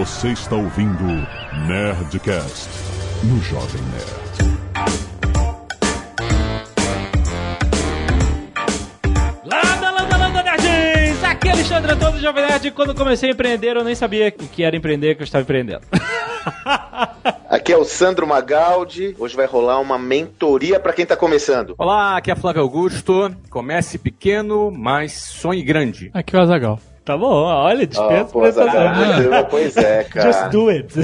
Você está ouvindo Nerdcast no Jovem Nerd. Landa, landa, landa, nerds! Aqui é Alexandre Antônio do Jovem Nerd. Quando comecei a empreender, eu nem sabia o que era empreender, que eu estava empreendendo. Aqui é o Sandro Magaldi. Hoje vai rolar uma mentoria para quem tá começando. Olá, aqui é Flávio Augusto. Comece pequeno, mas sonhe grande. Aqui é o Azagal. Tá bom, olha, Ah, dispensa pô, por essa Zagal, pois é, cara. Just do it.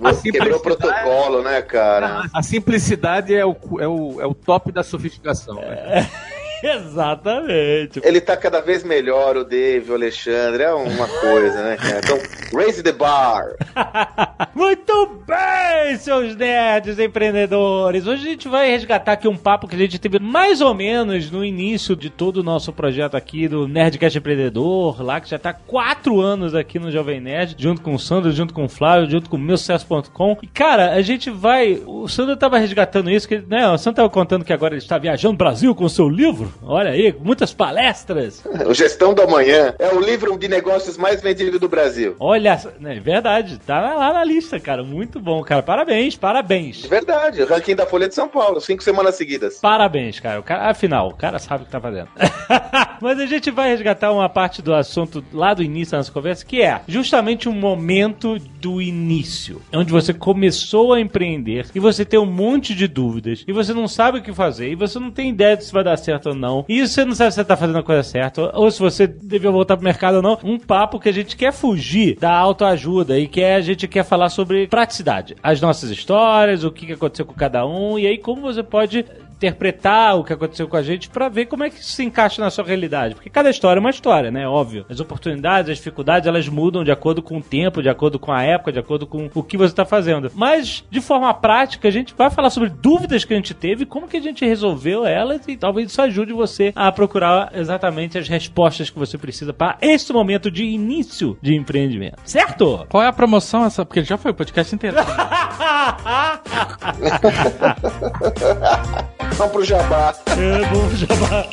Você quebrou o protocolo, né, cara? A simplicidade é o, é o, é o top da sofisticação. né? Exatamente. Ele tá cada vez melhor, o Dave, o Alexandre. É uma coisa, né, cara? Então, raise the bar. Muito bem, seus nerds empreendedores. Hoje a gente vai resgatar aqui um papo que a gente teve mais ou menos no início de todo o nosso projeto aqui do Nerdcast Empreendedor, lá que já tá quatro anos aqui no Jovem Nerd, junto com o Sandro, junto com o Flávio, junto com o meusucesso.com. E cara, a gente vai. O Sandro tava resgatando isso, que, né? O Sandro tava contando que agora ele está viajando no Brasil com o seu livro. Olha aí, muitas palestras. O Gestão do Amanhã é o livro de negócios mais vendido do Brasil. Olha, é verdade, tá lá na lista, cara. Muito bom, cara. Parabéns, parabéns. De verdade, o ranking da Folha de São Paulo, cinco semanas seguidas. Parabéns, cara. O cara. Afinal, o cara sabe o que tá fazendo. Mas a gente vai resgatar uma parte do assunto lá do início da nossa conversa, que é justamente um momento do início. Onde você começou a empreender e você tem um monte de dúvidas e você não sabe o que fazer e você não tem ideia de se vai dar certo ou não. E você não sabe se você tá fazendo a coisa certa ou se você devia voltar pro mercado ou não. Um papo que a gente quer fugir da autoajuda e que a gente quer falar sobre praticidade. As nossas histórias, o que aconteceu com cada um e aí como você pode interpretar o que aconteceu com a gente pra ver como é que isso se encaixa na sua realidade. Porque cada história é uma história, né? Óbvio. As oportunidades, as dificuldades, elas mudam de acordo com o tempo, de acordo com a época, de acordo com o que você tá fazendo. Mas, de forma prática, a gente vai falar sobre dúvidas que a gente teve, como que a gente resolveu elas e talvez isso ajude você a procurar exatamente as respostas que você precisa para esse momento de início de empreendimento. Certo? Qual é a promoção essa? Porque já foi o podcast inteiro. Vamos pro Jabá. É bom, jabá.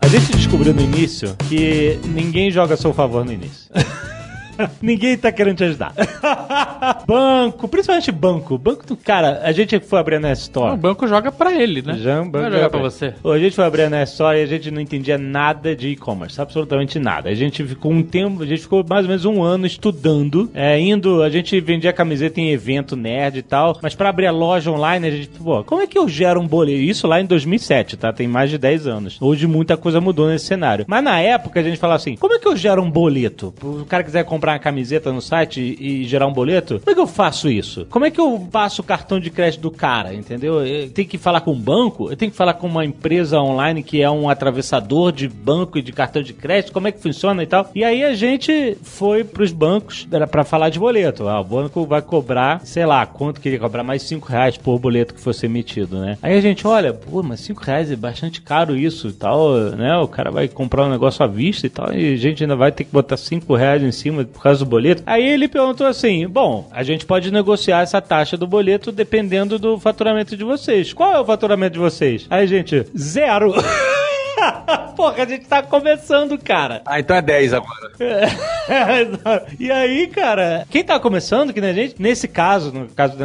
A gente descobriu no início que ninguém joga a seu favor no início. Ninguém tá querendo te ajudar. banco, principalmente banco. Banco do cara, a gente foi abrir na o Store. banco joga pra ele, né? Já, Não banco vai jogar já pra você. A gente foi abrir a Store e a gente não entendia nada de e-commerce, absolutamente nada. A gente ficou um tempo, a gente ficou mais ou menos um ano estudando, é, indo, a gente vendia camiseta em evento nerd e tal, mas pra abrir a loja online, a gente, pô, como é que eu gero um boleto? Isso lá em 2007, tá? Tem mais de 10 anos. Hoje muita coisa mudou nesse cenário. Mas na época a gente falava assim, como é que eu gero um boleto? O cara quiser comprar uma camiseta no site e, e gerar um boleto, como é que eu faço isso? Como é que eu passo o cartão de crédito do cara, entendeu? Eu tenho que falar com um banco? Eu tenho que falar com uma empresa online que é um atravessador de banco e de cartão de crédito? Como é que funciona e tal? E aí a gente foi pros bancos era pra falar de boleto. Ah, o banco vai cobrar, sei lá, quanto que ele ia cobrar? Mais 5 reais por boleto que fosse emitido, né? Aí a gente, olha, pô, mas 5 reais é bastante caro isso e tal, né? O cara vai comprar um negócio à vista e tal, e a gente ainda vai ter que botar 5 reais em cima por causa do boleto. Aí ele perguntou assim: bom, a gente pode negociar essa taxa do boleto dependendo do faturamento de vocês. Qual é o faturamento de vocês? Aí, gente, zero. Porra, a gente tá começando, cara. Ah, então é 10 agora. e aí, cara, quem tá começando, que nem a gente, nesse caso, no caso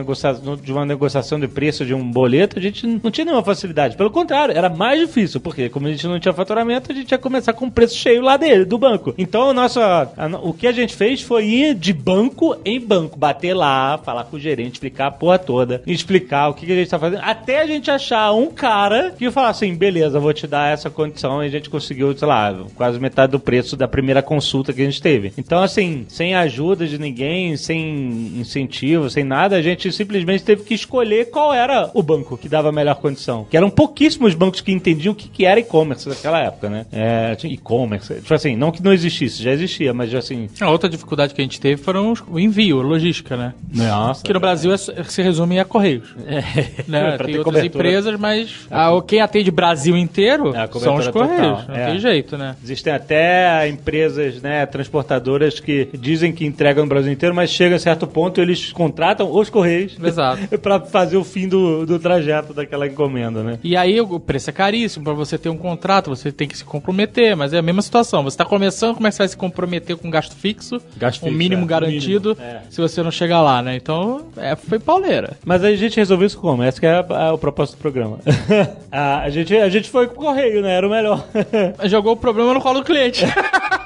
de uma negociação de preço de um boleto, a gente não tinha nenhuma facilidade. Pelo contrário, era mais difícil, porque como a gente não tinha faturamento, a gente ia começar com o preço cheio lá dele, do banco. Então, o nosso, a- o que a gente fez foi ir de banco em banco, bater lá, falar com o gerente, explicar a porra toda, explicar o que, que a gente tá fazendo, até a gente achar um cara que falar assim, beleza, vou te dar essa condição, e a gente conseguiu, sei lá, quase metade do preço da primeira consulta que a gente teve. Então, assim, sem ajuda de ninguém, sem incentivo, sem nada, a gente simplesmente teve que escolher qual era o banco que dava a melhor condição. Que eram pouquíssimos bancos que entendiam o que, que era e-commerce naquela época, né? É, tinha e-commerce. Tipo assim, não que não existisse, já existia, mas assim. A outra dificuldade que a gente teve foram o envio, a logística, né? Nossa. Que no Brasil é- se resume a Correios. né? Pra Tem outras cobertura. empresas, mas o- quem atende Brasil inteiro É, a são os Correios. Correios. Não é. tem jeito, né? Existem até empresas, né, transportadoras que dizem que entregam no Brasil inteiro, mas chega a certo ponto eles contratam os Correios pra fazer o fim do, do trajeto daquela encomenda, né? E aí o preço é caríssimo, pra você ter um contrato, você tem que se comprometer, mas é a mesma situação. Você tá começando, como é que você vai se comprometer com gasto fixo? Gasto um fixo, mínimo é. garantido, Mínimo, é. se você não chegar lá, né? Então, é, foi pauleira. Mas aí a gente resolveu isso como? Esse que é a- a- o propósito do programa. a, a gente, a gente foi pro correio, né? Era o melhor. Jogou o problema no colo do cliente.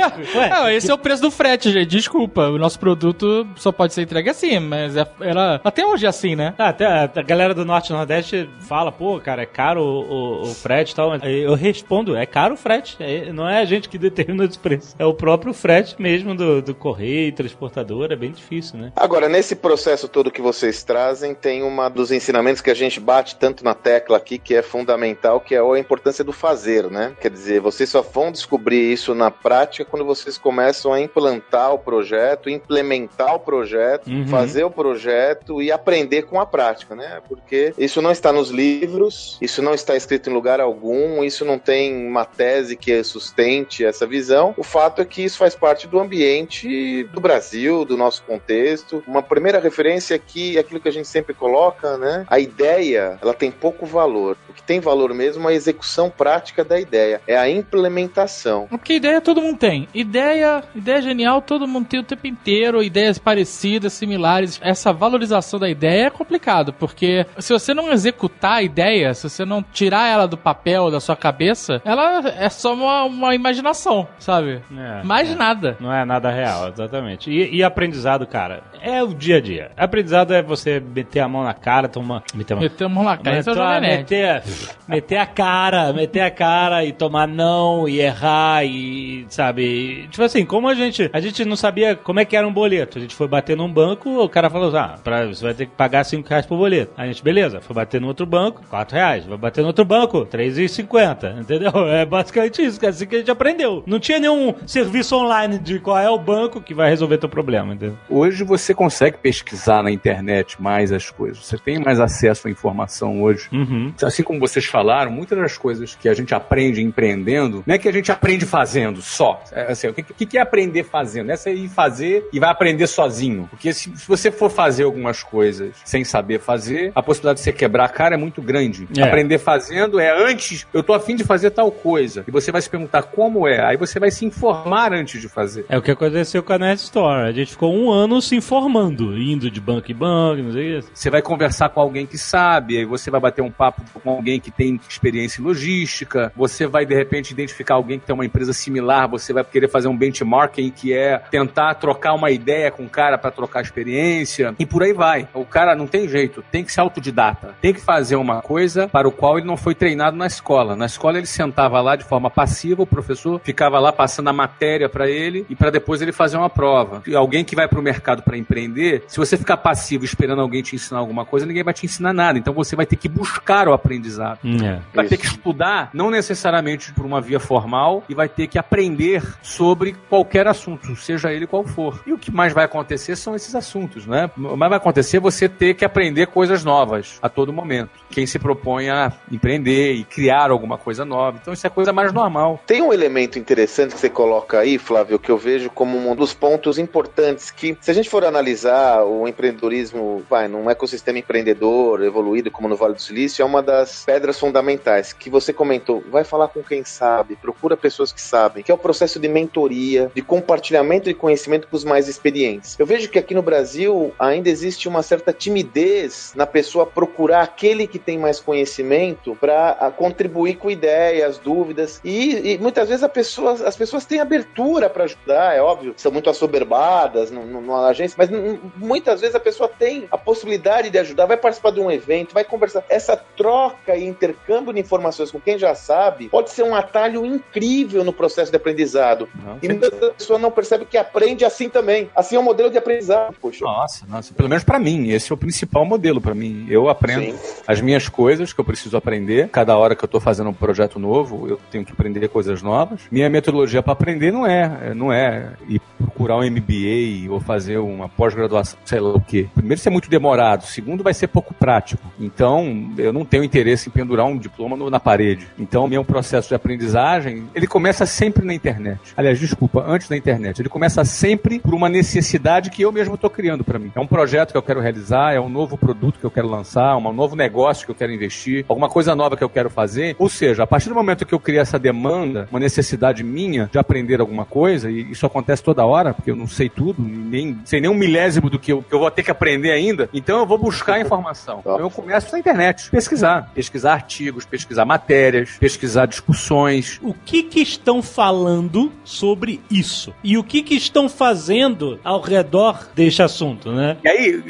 Ué, Não, esse é o preço do frete, gente. Desculpa, o nosso produto só pode ser entregue assim, mas é- era até hoje é assim, né? Ah, até a, a galera do Norte e Nordeste fala, pô, cara, é caro o, o- o frete e tal. Eu respondo, é caro o frete. É- não é a gente que determina esse preço. É o próprio frete mesmo do, do correio, transportador. É bem difícil, né? Agora, nesse processo todo que vocês trazem, tem uma dos ensinamentos que a gente bate tanto na tecla aqui, que é fundamental, que é a importância do fazer, né? Quer dizer, vocês só vão descobrir isso na prática quando vocês começam a implantar o projeto, implementar o projeto, Uhum. fazer o projeto e aprender com a prática, né? Porque isso não está nos livros, isso não está escrito em lugar algum, isso não tem uma tese que sustente essa visão. O fato é que isso faz parte do ambiente do Brasil, do nosso contexto. Uma primeira referência aqui é aquilo que a gente sempre coloca, né? A ideia, ela tem pouco valor. O que tem valor mesmo é a execução prática da ideia, é a implementação. Porque ideia todo mundo tem. Ideia, ideia genial todo mundo tem o tempo inteiro, ideias parecidas, similares. Essa valorização da ideia é complicado, porque se você não executar a ideia, se você não tirar ela do papel, da sua cabeça, ela é só uma, uma imaginação, sabe? É, Mais é. nada. Não é nada real, exatamente. E, e aprendizado, cara, é o dia a dia. Aprendizado é você meter a mão na cara, tomar. Meter a mão. Metemos lá, cara. Esse é o Meter, Jovem Nerd. meter, meter a cara, meter a cara e tomar não e errar e, sabe, tipo assim, como a gente, a gente não sabia como é que era um boleto. A gente foi bater num banco, o cara falou, ah, pra, você vai ter que pagar 5 reais por boleto. A gente, beleza, foi bater no outro banco, 4 reais. Vai bater no outro banco, 3,50, entendeu? É basicamente isso, que é assim que a gente aprendeu. Não tinha nenhum serviço online de qual é o banco que vai resolver teu problema, entendeu? Hoje você consegue pesquisar na internet mais as coisas. Você tem mais acesso à informação hoje. Uhum. Assim como vocês falaram, muitas das coisas que a gente aprende empreendendo, não é que a gente aprende fazendo só. É, assim, o que, que é aprender fazendo? É você ir fazer e vai aprender sozinho. Porque se, se você for fazer algumas coisas sem saber fazer, a possibilidade de você quebrar a cara é muito grande. É. Aprender fazendo é antes, eu tô afim de fazer tal coisa. E você vai se perguntar como é. Aí você vai se informar antes de fazer. É o que aconteceu com a Net Store. A gente ficou um ano se informando, indo de banco em banco, não sei o que. Você vai conversar com alguém que sabe, aí você vai bater um papo com alguém que tem experiência em logística, você vai de repente identificar alguém que tem uma empresa similar, você vai querer fazer um benchmarking que é tentar trocar uma ideia com o cara para trocar experiência e por aí vai. O cara não tem jeito, tem que ser autodidata, tem que fazer uma coisa para o qual ele não foi treinado na escola. Na escola ele sentava lá de forma passiva, o professor ficava lá passando a matéria para ele e para depois ele fazer uma prova. E alguém que vai para o mercado para empreender, se você ficar passivo esperando alguém te ensinar alguma coisa, ninguém vai te ensinar nada. Então você vai ter que buscar o aprendizado. É. Vai ter Isso. que estudar, não necessariamente por uma via formal, e vai ter que aprender sobre qualquer assunto, seja ele qual for. E o que mais vai acontecer são esses assuntos, né? O mais vai acontecer é você ter que aprender coisas novas a todo momento. Quem se propõe a empreender e criar alguma coisa nova. Então isso é coisa mais normal. Tem um elemento interessante que você coloca aí, Flávio, que eu vejo como um dos pontos importantes que, se a gente for analisar o empreendedorismo, vai, num ecossistema empreendedor evoluído como no Vale do Silício, é uma das pedras fundamentais que você comentou. Vai falar com quem sabe, procura pessoas que sabem, que é o processo de mentoria, de compartilhamento de conhecimento com os mais experientes. Eu vejo que aqui no Brasil ainda existe uma certa timidez na pessoa procurar aquele que tem mais conhecimento para contribuir com ideias, dúvidas. E, e muitas vezes pessoa, as pessoas têm abertura para ajudar, é óbvio, são muito assoberbadas numa agência, mas muitas vezes a pessoa tem a possibilidade de ajudar, vai participar de um evento, vai conversar. Essa troca e intercâmbio de informações com quem já sabe pode ser um atalho incrível no processo de aprendizagem. Aprendizado. Não, E muitas pessoa não percebe que aprende assim também. Assim é um modelo de aprendizado, poxa. Nossa, nossa, pelo menos pra mim, esse é o principal modelo pra mim. Eu aprendo Sim. as minhas coisas que eu preciso aprender. Cada hora que eu tô fazendo um projeto novo, eu tenho que aprender coisas novas. Minha metodologia pra aprender não é, não é ir procurar um MBA ou fazer uma pós-graduação, sei lá o quê. Primeiro, isso é muito demorado. Segundo, vai ser pouco prático. Então, eu não tenho interesse em pendurar um diploma no- na parede. Então, meu processo de aprendizagem, ele começa sempre na internet. Aliás, desculpa, antes da internet. Ele começa sempre por uma necessidade que eu mesmo estou criando para mim. É um projeto que eu quero realizar, é um novo produto que eu quero lançar, um novo negócio que eu quero investir, alguma coisa nova que eu quero fazer. Ou seja, a partir do momento que eu criei essa demanda, uma necessidade minha de aprender alguma coisa, e isso acontece toda hora, porque eu não sei tudo, nem sei nem um milésimo do que eu, que eu vou ter que aprender ainda, então eu vou buscar informação. Então eu começo na internet, pesquisar. Pesquisar artigos, pesquisar matérias, pesquisar discussões, O que que estão falando sobre isso? E o que que estão fazendo ao redor deste assunto, né? E aí,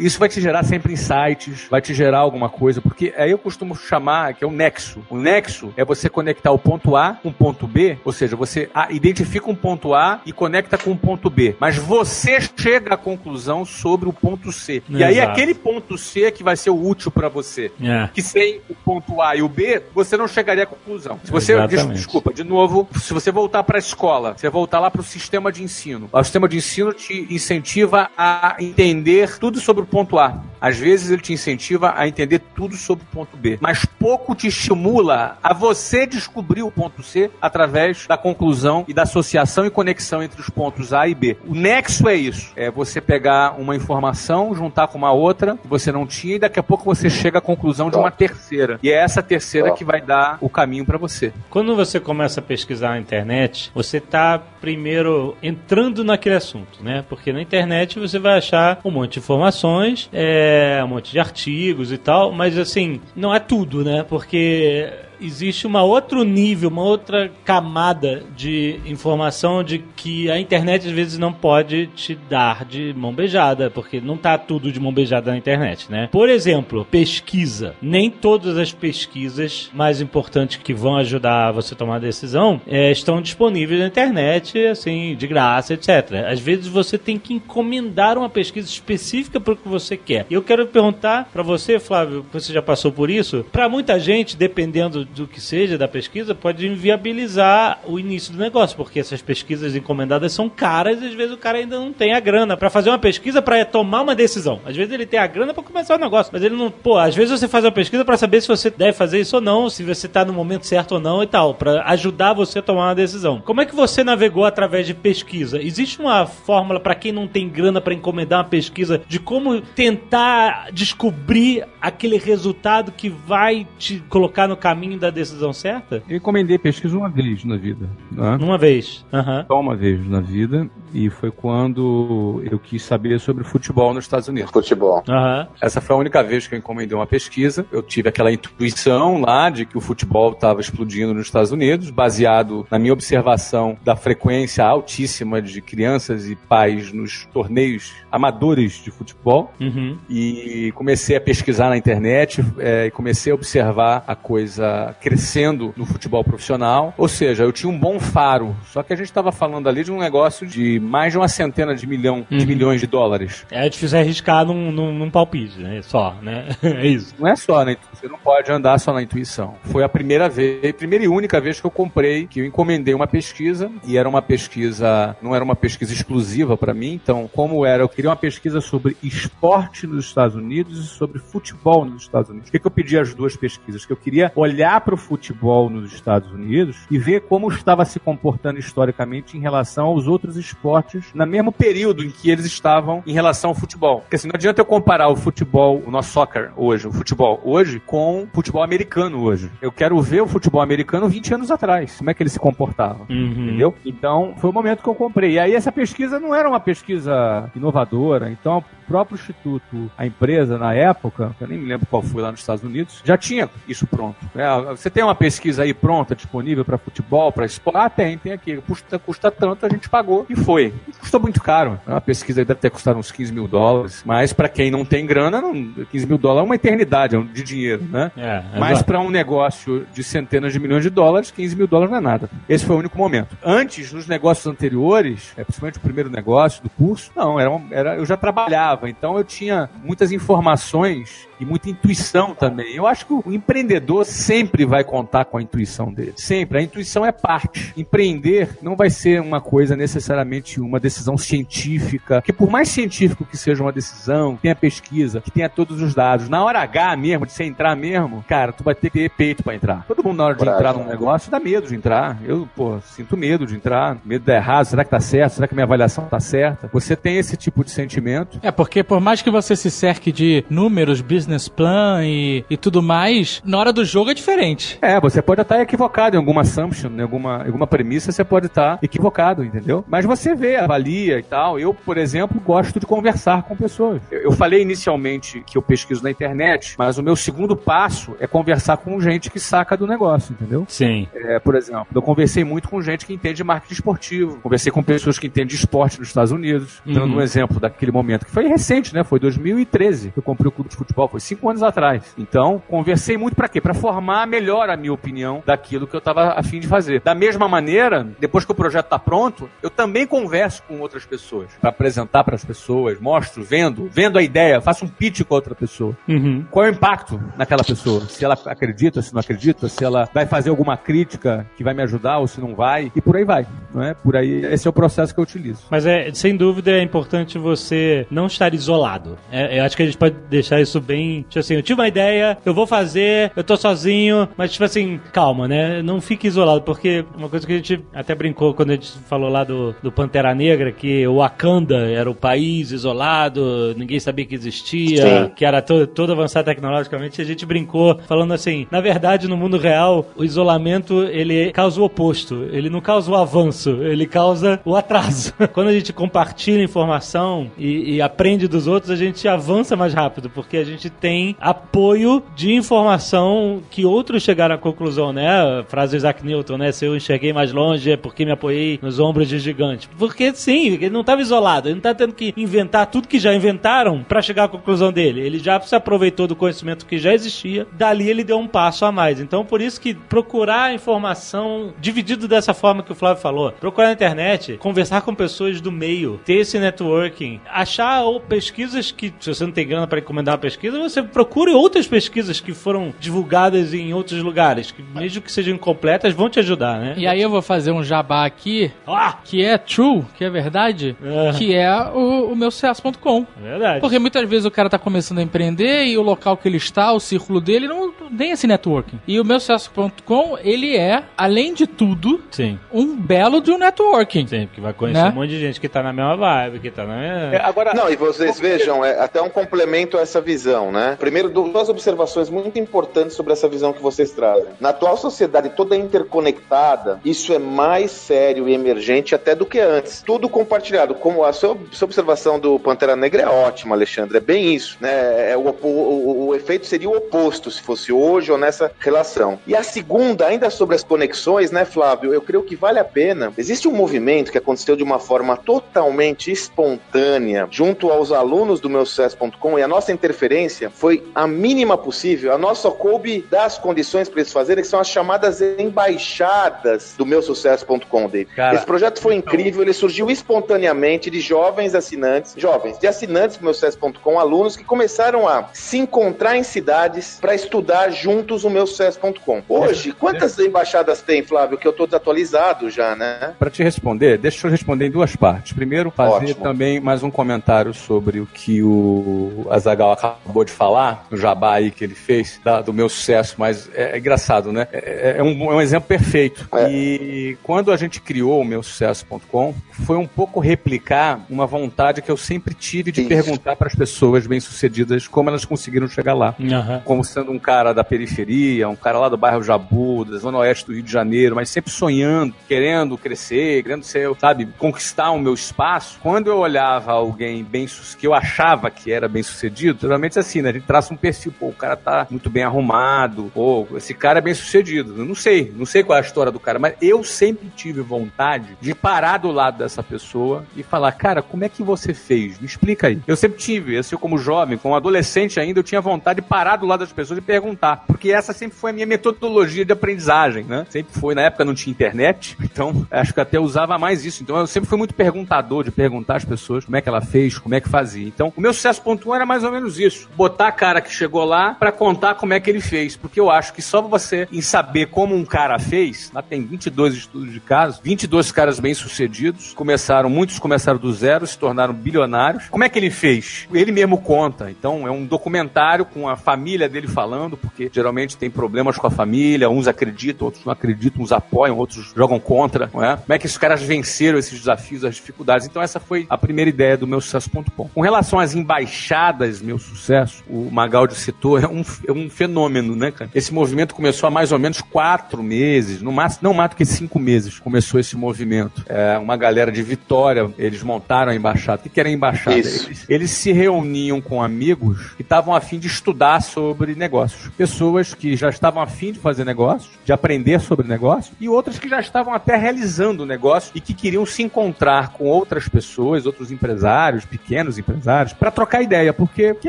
isso vai te gerar sempre insights, vai te gerar alguma coisa, porque aí eu costumo chamar que é o nexo. O nexo é você conectar o ponto A com o ponto B, ou seja, você ah, identifica um ponto A e conecta com o ponto B, mas você chega à conclusão sobre o ponto C. E aí Exato. aquele ponto C é que vai ser o útil para você. É. Que sem o ponto A e o B, você não chegaria à conclusão. Se você, Exatamente. des- desculpa, de novo, se você voltar para a escola, você voltar lá para o sistema de ensino. O sistema de ensino te incentiva a entender tudo sobre o ponto A. Às vezes ele te incentiva a entender tudo sobre o ponto B, mas pouco te estimula a você descobrir o ponto C através da conclusão e da associação e conexão entre os pontos A e B. O nexo é isso, é você pegar uma informação, juntar com uma outra que você não tinha e daqui a pouco você chega à conclusão de uma terceira. E é essa terceira que vai dar o caminho para você. Quando você começa a pesquisar na internet, você tá primeiro entrando naquele assunto, né? Porque na internet você vai achar um monte de informações, é, um monte de artigos e tal, mas assim, não é tudo, né? Porque existe uma outro nível, uma outra camada de informação de que a internet às vezes não pode te dar de mão beijada, porque não tá tudo de mão beijada na internet, né? Por exemplo, pesquisa. Nem todas as pesquisas mais importantes que vão ajudar você a tomar a decisão é, estão disponíveis na internet, assim, de graça, etc. Às vezes você tem que encomendar uma pesquisa específica para o que você quer. E eu quero perguntar para você, Flávio, você já passou por isso? Para muita gente, dependendo do que seja da pesquisa, pode inviabilizar o início do negócio, porque essas pesquisas encomendadas são caras e às vezes o cara ainda não tem a grana para fazer uma pesquisa para tomar uma decisão. Às vezes ele tem a grana para começar o negócio, mas ele não, pô, às vezes você faz uma pesquisa para saber se você deve fazer isso ou não, se você tá no momento certo ou não e tal, para ajudar você a tomar uma decisão. Como é que você navegou através de pesquisa? Existe uma fórmula para quem não tem grana para encomendar uma pesquisa de como tentar descobrir aquele resultado que vai te colocar no caminho da decisão certa? Eu encomendei pesquisa uma vez na vida. Né? Uma vez. Aham. Só uma vez na vida, e foi quando eu quis saber sobre futebol nos Estados Unidos. Futebol. Aham. Essa foi a única vez que eu encomendei uma pesquisa. Eu tive aquela intuição lá de que o futebol estava explodindo nos Estados Unidos, baseado na minha observação da frequência altíssima de crianças e pais nos torneios amadores de futebol. Uhum. E comecei a pesquisar na internet é, e comecei a observar a coisa crescendo no futebol profissional. Ou seja, eu tinha um bom faro. Só que a gente estava falando ali de um negócio de mais de uma centena de, milhão, de milhões de dólares. É difícil arriscar num, num, num palpite, né? Só, né? é isso. Não é só, né? Você não pode andar só na intuição. Foi a primeira vez, primeira e única vez que eu comprei, que eu encomendei uma pesquisa, e era uma pesquisa, não era uma pesquisa exclusiva para mim, então, como era, eu queria uma pesquisa sobre esporte nos Estados Unidos e sobre futebol nos Estados Unidos. Por que, que eu pedi as duas pesquisas? Que eu queria olhar para o futebol nos Estados Unidos e ver como estava se comportando historicamente em relação aos outros esportes no mesmo período em que eles estavam em relação ao futebol. Porque assim, não adianta eu comparar o futebol, o nosso soccer hoje, o futebol hoje, com o futebol americano hoje. Eu quero ver o futebol americano 20 anos atrás, como é que ele se comportava. Uhum. Entendeu? Então, foi o momento que eu comprei. E aí, essa pesquisa não era uma pesquisa inovadora. Então, próprio instituto, a empresa na época, eu nem me lembro qual foi lá nos Estados Unidos, já tinha isso pronto. É, você tem uma pesquisa aí pronta, disponível para futebol, para esporte? Ah, tem, tem aqui. Custa, custa tanto, a gente pagou e foi. Custou muito caro. Uma pesquisa deve ter custado uns 15 mil dólares, mas para quem não tem grana, não, 15 mil dólares é uma eternidade é de dinheiro, né? É, mas para um negócio de centenas de milhões de dólares, 15 mil dólares não é nada. Esse foi o único momento. Antes, nos negócios anteriores, é, principalmente o primeiro negócio do curso, não, era, era eu já trabalhava, então eu tinha muitas informações e muita intuição também. Eu acho que o empreendedor sempre vai contar com a intuição dele. Sempre. A intuição é parte. Empreender não vai ser uma coisa necessariamente uma decisão científica, que por mais científico que seja uma decisão, que tenha pesquisa, que tenha todos os dados, na hora H mesmo, de você entrar mesmo, cara, tu vai ter que ter peito para entrar. Todo mundo na hora de Coragem. entrar num negócio dá medo de entrar. Eu, pô, sinto medo de entrar, medo de dar errado, será que tá certo? Será que minha avaliação tá certa? Você tem esse tipo de sentimento. É, porque por mais que você se cerque de números, business business plan e, e tudo mais, na hora do jogo é diferente. É, você pode estar equivocado em alguma assumption, em alguma, alguma premissa, você pode estar equivocado, entendeu? Mas você vê, avalia e tal. Eu, por exemplo, gosto de conversar com pessoas. Eu, eu falei inicialmente que eu pesquiso na internet, mas o meu segundo passo é conversar com gente que saca do negócio, entendeu? Sim. É, por exemplo, eu conversei muito com gente que entende marketing esportivo, conversei com pessoas que entendem de esporte nos Estados Unidos, dando uhum. um exemplo daquele momento, que foi recente, né? Foi 2013 que eu comprei o clube de futebol, foi foi cinco anos atrás. Então, conversei muito para quê? Para formar melhor a minha opinião daquilo que eu estava afim de fazer. Da mesma maneira, depois que o projeto está pronto, eu também converso com outras pessoas para apresentar para as pessoas, mostro, vendo, vendo a ideia, faço um pitch com outra pessoa. Uhum. Qual é o impacto naquela pessoa? Se ela acredita, se não acredita, se ela vai fazer alguma crítica que vai me ajudar ou se não vai, e por aí vai. Não é? Por aí, esse é o processo que eu utilizo. Mas é, sem dúvida é importante você não estar isolado. É, eu acho que a gente pode deixar isso bem tipo assim, eu tive uma ideia, eu vou fazer, eu tô sozinho, mas tipo assim, calma, né? Não fique isolado, porque uma coisa que a gente até brincou quando a gente falou lá do, do Pantera Negra, que o Wakanda era o país isolado, ninguém sabia que existia, Sim. que era todo, todo avançado tecnologicamente, a gente brincou falando assim, na verdade, no mundo real, o isolamento, ele causa o oposto, ele não causa o avanço, ele causa o atraso. quando a gente compartilha informação e, e aprende dos outros, a gente avança mais rápido, porque a gente tem apoio de informação que outros chegaram à conclusão, né? A frase do Isaac Newton, né? Se eu enxerguei mais longe é porque me apoiei nos ombros de gigante. Porque sim, ele não estava isolado, ele não está tendo que inventar tudo que já inventaram para chegar à conclusão dele. Ele já se aproveitou do conhecimento que já existia, dali ele deu um passo a mais. Então, por isso que procurar informação dividido dessa forma que o Flávio falou, procurar na internet, conversar com pessoas do meio, ter esse networking, achar ou pesquisas que, se você não tem grana para encomendar uma pesquisa, você procure outras pesquisas que foram divulgadas em outros lugares, que mesmo que sejam incompletas, vão te ajudar, né? E aí eu vou fazer um jabá aqui, ah! que é true, que é verdade, é. que é o, o meu CS.com. É verdade. Porque muitas vezes o cara tá começando a empreender e o local que ele está, o círculo dele, não tem esse networking. E o meu CS.com, ele é, além de tudo, Sim. um belo de um networking. Sim, porque vai conhecer né? um monte de gente que tá na mesma vibe, que tá na mesma... É, agora, não, e vocês vejam, é até um complemento a essa visão, né? Primeiro, duas observações muito importantes sobre essa visão que vocês trazem. Na atual sociedade toda interconectada, isso é mais sério e emergente até do que antes. Tudo compartilhado. Como a sua, sua observação do Pantera Negra é ótima, Alexandre. É bem isso. Né? É, o, o, o, o efeito seria o oposto se fosse hoje ou nessa relação. E a segunda, ainda sobre as conexões, né, Flávio? Eu creio que vale a pena. Existe um movimento que aconteceu de uma forma totalmente espontânea junto aos alunos do meu sucesso.com e a nossa interferência foi a mínima possível. A nossa coube dá as condições para eles fazerem, que são as chamadas embaixadas do meu sucesso.com, David. Esse projeto foi incrível, ele surgiu espontaneamente de jovens assinantes, jovens, de assinantes do meu sucesso.com, alunos que começaram a se encontrar em cidades para estudar juntos o meu sucesso.com. Hoje, quantas embaixadas tem, Flávio, que eu estou desatualizado já, né? Para te responder, deixa eu responder em duas partes. Primeiro, fazer Ótimo. também mais um comentário sobre o que o Azagal acabou de falar, no jabá aí que ele fez, da, do meu sucesso, mas é, é engraçado, né? É, é, um, é, um, exemplo perfeito. É. E quando a gente criou o meu sucesso.com, foi um pouco replicar uma vontade que eu sempre tive de Isso. perguntar para as pessoas bem-sucedidas como elas conseguiram chegar lá. Uhum. Como sendo um cara da periferia, um cara lá do bairro Jabu, da zona oeste do Rio de Janeiro, mas sempre sonhando, querendo crescer, querendo ser, sabe, conquistar o meu espaço. Quando eu olhava alguém bem que eu achava que era bem sucedido, geralmente é assim, né? A gente traça um perfil, pô, o cara tá muito bem arrumado, ou esse cara é bem sucedido. Eu não sei, não sei qual é a história do cara, mas eu sempre tive vontade de parar do lado dessa pessoa e falar, cara, como é que você fez? Me explica aí. Eu sempre tive, assim, como jovem, como adolescente ainda, eu tinha vontade de parar do lado das pessoas e perguntar, porque essa sempre foi a minha metodologia de aprendizagem, né? Sempre foi, na época não tinha internet, então acho que até usava mais isso. Então eu sempre fui muito perguntador de perguntar às pessoas como é que ela fez, como é que fazia. Então, o meu sucesso pontual era mais ou menos isso. A cara que chegou lá para contar como é que ele fez. Porque eu acho que só você em saber como um cara fez, lá tem 22 estudos de casos, 22 caras bem-sucedidos, começaram, muitos começaram do zero, se tornaram bilionários. Como é que ele fez? Ele mesmo conta. Então, é um documentário com a família dele falando, porque geralmente tem problemas com a família, uns acreditam, outros não acreditam, uns apoiam, outros jogam contra, não é? Como é que esses caras venceram esses desafios, as dificuldades? Então, essa foi a primeira ideia do meu sucesso.com. Com relação às embaixadas, meu sucesso, o Magaldi citou, é um, é um fenômeno, né, cara? Esse movimento começou há mais ou menos quatro meses, no máximo, não mais do que cinco meses começou esse movimento. É, uma galera de Vitória, eles montaram a embaixada. O que, era a embaixada? Eles, eles, se reuniam com amigos que estavam afim de estudar sobre negócios. Pessoas que já estavam afim de fazer negócios, de aprender sobre negócios, e outras que já estavam até realizando negócio e que queriam se encontrar com outras pessoas, outros empresários, pequenos empresários para trocar ideia, porque o que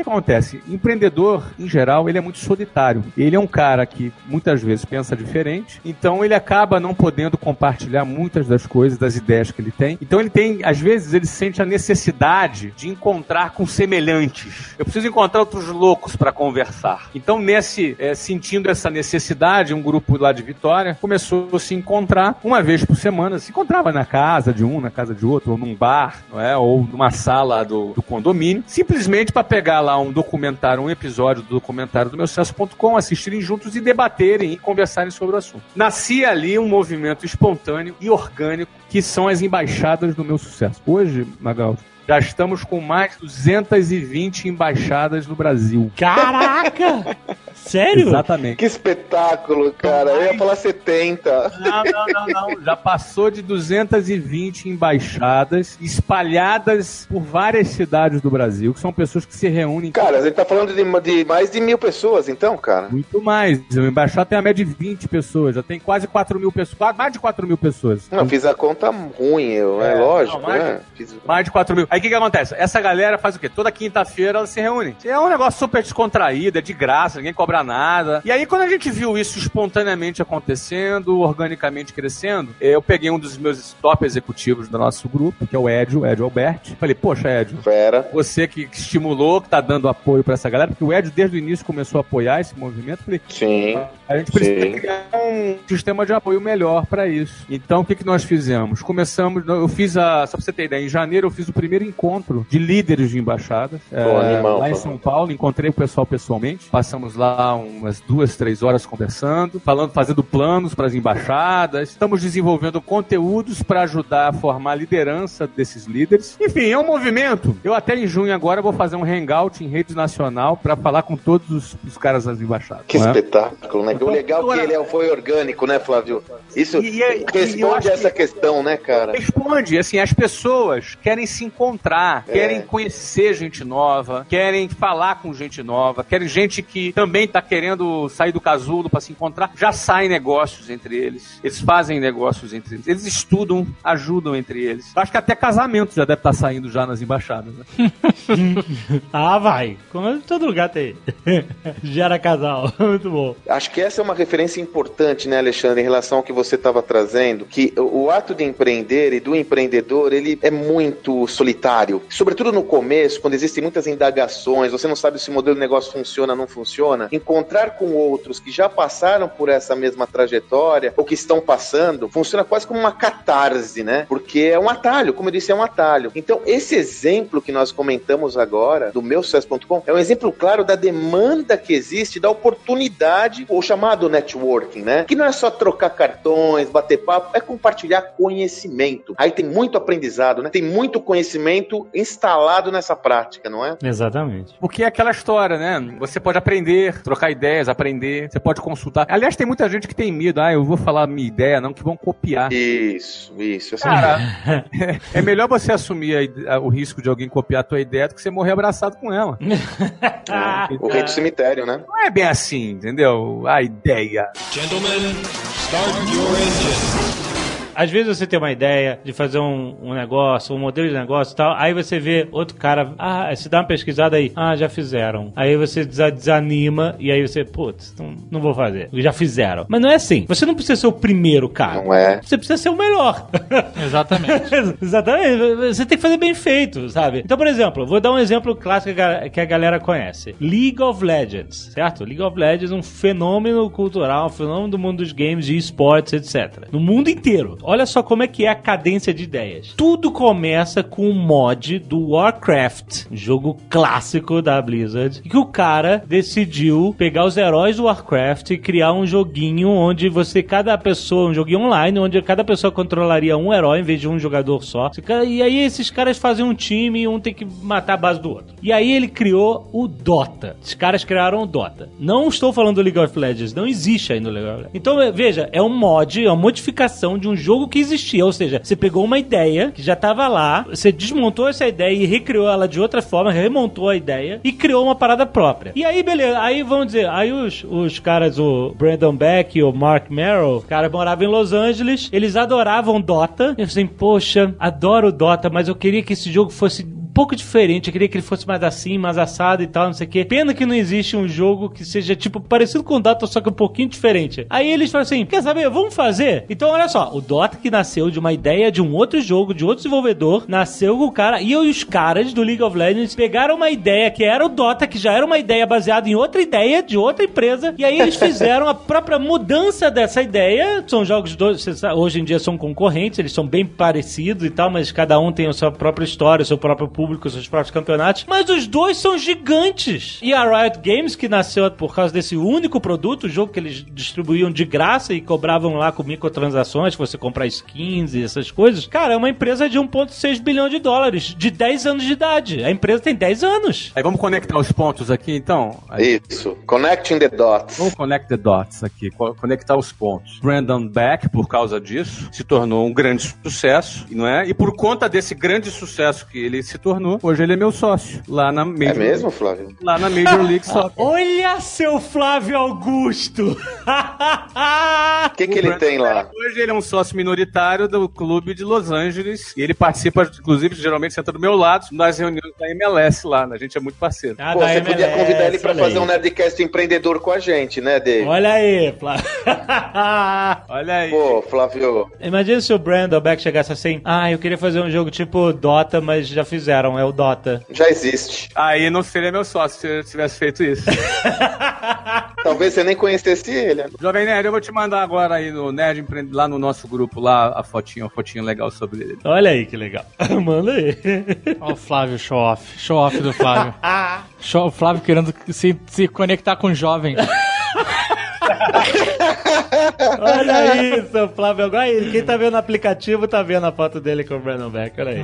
acontece? Empreendedor, em geral, ele é muito solitário. Ele é um cara que muitas vezes pensa diferente, então ele acaba não podendo compartilhar muitas das coisas, das ideias que ele tem. Então ele tem, às vezes, ele sente a necessidade de encontrar com semelhantes. Eu preciso encontrar outros loucos para conversar. Então, nesse, é, sentindo essa necessidade, um grupo lá de Vitória começou a se encontrar uma vez por semana. Se encontrava na casa de um, na casa de outro, ou num bar, não é? ou numa sala do, do condomínio, simplesmente para pegar lá um documentário, um episódio do documentário do meu sucesso.com, assistirem juntos e debaterem e conversarem sobre o assunto. Nascia ali um movimento espontâneo e orgânico que são as embaixadas do meu sucesso. Hoje, Magal, já estamos com mais de 220 embaixadas no Brasil. Caraca! Sério? Exatamente. Que espetáculo, cara. Eu ia falar 70. Não, não, não, não. Já passou de 220 embaixadas espalhadas por várias cidades do Brasil, que são pessoas que se reúnem. Cara, a gente tá falando de, de mais de mil pessoas, então, cara. Muito mais. O embaixado tem a média de 20 pessoas, já tem quase 4 mil pessoas, mais de 4 mil pessoas. Não, fiz a conta ruim, eu, é, é lógico, não, mais, né? Fiz... mais de 4 mil. Aí o que, que acontece? Essa galera faz o quê? Toda quinta-feira ela se reúne. É um negócio super descontraído, é de graça, ninguém cobra cobra nada. E aí, quando a gente viu isso espontaneamente acontecendo, organicamente crescendo, eu peguei um dos meus top executivos do nosso grupo, que é o Edio, Edio Alberti. Falei, poxa, Edio, Fera. você que estimulou, que tá dando apoio para essa galera, porque o Edio desde o início começou a apoiar esse movimento. Falei, sim. A gente precisa sim. criar um sistema de apoio melhor para isso. Então, o que, que nós fizemos? Começamos, eu fiz a, só pra você ter ideia, em janeiro eu fiz o primeiro encontro de líderes de embaixadas é, animal, lá em São Paulo. Encontrei o pessoal pessoalmente. Passamos lá umas duas, três horas conversando, falando, fazendo planos para as embaixadas. Estamos desenvolvendo conteúdos para ajudar a formar a liderança desses líderes. Enfim, é um movimento. Eu até em junho agora vou fazer um hangout em rede nacional para falar com todos os, os, caras das embaixadas. Que é? espetáculo, né? O legal é que ele é, foi orgânico, né, Flávio? Isso e, e, responde e essa que questão, né, cara? Responde. Assim, as pessoas querem se encontrar, é. querem conhecer gente nova, querem falar com gente nova, querem gente que também tá querendo sair do casulo para se encontrar, já saem negócios entre eles. Eles fazem negócios entre eles. Eles estudam, ajudam entre eles. Acho que até casamento já deve estar tá saindo já nas embaixadas. Né? ah, vai. Como todo lugar tem. Gera casal. Muito bom. Acho que essa é uma referência importante, né, Alexandre, em relação ao que você estava trazendo, que o ato de empreender e do empreendedor, ele é muito solitário. Sobretudo no começo, quando existem muitas indagações, você não sabe se o modelo de negócio funciona ou não funciona encontrar com outros que já passaram por essa mesma trajetória ou que estão passando, funciona quase como uma catarse, né? Porque é um atalho, como eu disse, é um atalho. Então, esse exemplo que nós comentamos agora, do meu sucesso.com, é um exemplo claro da demanda que existe, da oportunidade, o chamado networking, né? Que não é só trocar cartões, bater papo, é compartilhar conhecimento. Aí tem muito aprendizado, né? Tem muito conhecimento instalado nessa prática, não é? Exatamente. Porque é aquela história, né? Você pode aprender, trocar ideias, aprender, você pode consultar. Aliás, tem muita gente que tem medo, ah, eu vou falar minha ideia, não, que vão copiar. Isso, isso. Cara, é melhor você assumir a a- o risco de alguém copiar a tua ideia do que você morrer abraçado com ela. o rei do cemitério, né? Não é bem assim, entendeu? A ideia. Gentlemen, start your engine. Às vezes você tem uma ideia de fazer um, um negócio, um modelo de negócio e tal, aí você vê outro cara, ah, você dá uma pesquisada aí, ah, já fizeram. Aí você desa- desanima e aí você, putz, não, não vou fazer. Já fizeram. Mas não é assim. Você não precisa ser o primeiro cara. Não é. Você precisa ser o melhor. Exatamente. Exatamente. Você tem que fazer bem feito, sabe? Então, por exemplo, vou dar um exemplo clássico que a- que a galera conhece. League of Legends, certo? League of Legends é um fenômeno cultural, um fenômeno do mundo dos games, de esportes, etc. No mundo inteiro. Olha só como é que é a cadência de ideias. Tudo começa com um mod do Warcraft, jogo clássico da Blizzard, que o cara decidiu pegar os heróis do Warcraft e criar um joguinho onde você, cada pessoa, um joguinho online, onde cada pessoa controlaria um herói em vez de um jogador só. E aí esses caras fazem um time e um tem que matar a base do outro. E aí ele criou o Dota. Os caras criaram o Dota. Não estou falando do League of Legends, não existe ainda o League of Legends. Então, veja, é um mod, é uma modificação de um jogo que existia. Ou seja, você pegou uma ideia que já estava lá, você desmontou essa ideia e recriou ela de outra forma, remontou a ideia e criou uma parada própria. E aí, beleza, aí vamos dizer, aí os, os caras, o Brandon Beck e o Mark Merrill, os caras moravam em Los Angeles, eles adoravam Dota. E assim, poxa, adoro Dota, mas eu queria que esse jogo fosse pouco diferente. Eu queria que ele fosse mais assim, mais assado e tal, não sei o quê. Pena que não existe um jogo que seja, tipo, parecido com o Dota, só que um pouquinho diferente. Aí eles falam assim: quer saber? Vamos fazer? Então, olha só, o Dota que nasceu de uma ideia de um outro jogo, de outro desenvolvedor, nasceu com o cara. E os caras do League of Legends pegaram uma ideia que era o Dota, que já era uma ideia baseada em outra ideia de outra empresa. E aí eles fizeram a própria mudança dessa ideia. São jogos dois, hoje em dia são concorrentes, eles são bem parecidos e tal, mas cada um tem a sua própria história, o seu próprio público, os seus próprios campeonatos. Mas os dois são gigantes. E a Riot Games, que nasceu por causa desse único produto, o jogo que eles distribuíam de graça e cobravam lá com microtransações, você comprar skins e essas coisas. Cara, é uma empresa de 1,6 bilhão de dólares, de 10 anos de idade. A empresa tem 10 anos. Aí vamos conectar os pontos aqui, então? Aí, Isso. Connecting the dots. Vamos connect the dots aqui, co- conectar os pontos. Brandon Beck, por causa disso, se tornou um grande sucesso, não é? E por conta desse grande sucesso que ele se tornou, hoje ele é meu sócio lá na Major É mesmo, Flávio? Lá na Major League Soccer. Olha seu Flávio Augusto! O que, que ele tem lá? Hoje ele é um sócio minoritário do clube de Los Angeles e ele participa, inclusive, geralmente senta do meu lado nas reuniões da MLS lá. né? A gente é muito parceiro. Ah, Pô, você podia MLS, convidar ele pra fazer aí. um Nerdcast empreendedor com a gente, né, Dave? Olha aí, Flávio. Olha aí. Pô, Flávio, Imagina se o Brandon Beck chegasse assim: Ah, eu queria fazer um jogo tipo Dota, mas já fizeram, é o Dota. já existe. Aí não seria meu sócio se eu tivesse feito isso. Talvez você nem conhecesse ele. Jovem Nerd, eu vou te mandar agora aí no Nerd Empreende, lá no nosso grupo, lá a fotinha, uma fotinha legal sobre ele. Olha aí que legal. Manda aí. Olha o Flávio show off. Show off do Flávio. Show, o Flávio querendo se, se conectar com jovens. Olha isso, Flávio. Agora aí, quem tá vendo o aplicativo tá vendo a foto dele com o Brandon Beck. Olha aí.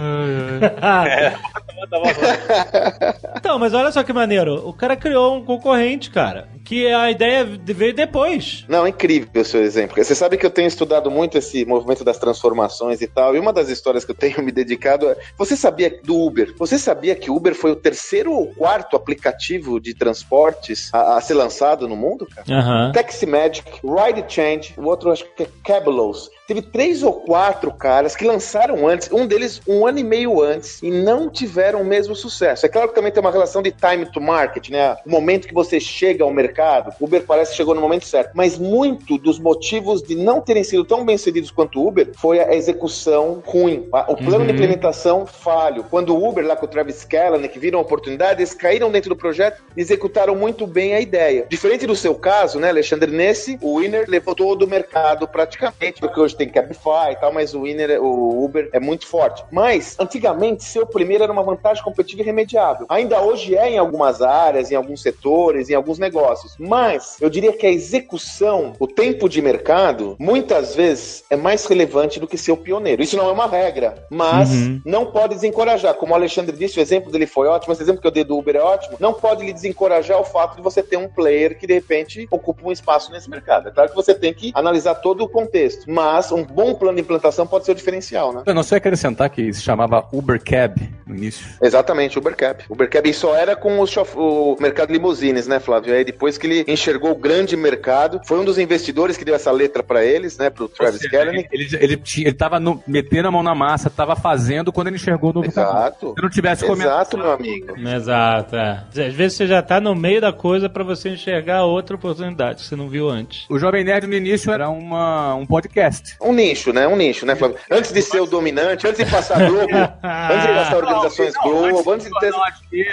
então, mas olha só que maneiro. O cara criou um concorrente, cara. Que a ideia veio depois. Não, incrível o seu exemplo. Você sabe que eu tenho estudado muito esse movimento das transformações e tal, e uma das histórias que eu tenho me dedicado é. Você sabia do Uber? Você sabia que o Uber foi o terceiro ou quarto aplicativo de transportes a, a ser lançado no mundo, cara? Aham. Taxi Magic, Ride Change, o outro acho que é Cabelos. Teve três ou quatro caras que lançaram antes, um deles um ano e meio antes, e não tiveram o mesmo sucesso. É claro que também tem uma relação de time to market, né? O momento que você chega ao mercado, o Uber parece que chegou no momento certo. Mas muito dos motivos de não terem sido tão bem sucedidos quanto o Uber foi a execução ruim, o plano de implementação falho. Quando o Uber, lá com o Travis Kalanick, viram a oportunidade, eles caíram dentro do projeto e executaram muito bem a ideia. Diferente do seu caso, né, Alexandre, nesse, o Winner levou todo o mercado praticamente, porque hoje tem Cabify e tal, mas o Winner, o Uber é muito forte. Mas, antigamente, ser o primeiro era uma vantagem competitiva irremediável. Ainda hoje é em algumas áreas, em alguns setores, em alguns negócios. Mas, eu diria que a execução, o tempo de mercado, muitas vezes é mais relevante do que ser o pioneiro. Isso não é uma regra, mas não pode desencorajar. Como o Alexandre disse, o exemplo dele foi ótimo, esse exemplo que eu dei do Uber é ótimo. Não pode lhe desencorajar o fato de você ter um player que, de repente, ocupa um espaço nesse mercado. É claro que você tem que analisar todo o contexto, mas um bom plano de implantação pode ser o diferencial, né? Eu não sei acrescentar que se chamava Uber Cab no início. Exatamente, Ubercap. Ubercap e só era com o, chof- o mercado de limusines, né, Flávio? Aí depois que ele enxergou o grande mercado, foi um dos investidores que deu essa letra pra eles, né, pro Travis Kalanick. Ele, ele, ele, ele tava no- metendo a mão na massa, tava fazendo quando ele enxergou o novo caminho. Exato. Se não tivesse começado. Exato, meu amigo. Exato, é. Às vezes você já tá no meio da coisa pra você enxergar outra oportunidade que você não viu antes. O Jovem Nerd no início era uma, um podcast. Um nicho, né? Um nicho, né, Flávio? Antes de ser o dominante, antes de passar Globo, antes de passar organizações Globo, antes de ter.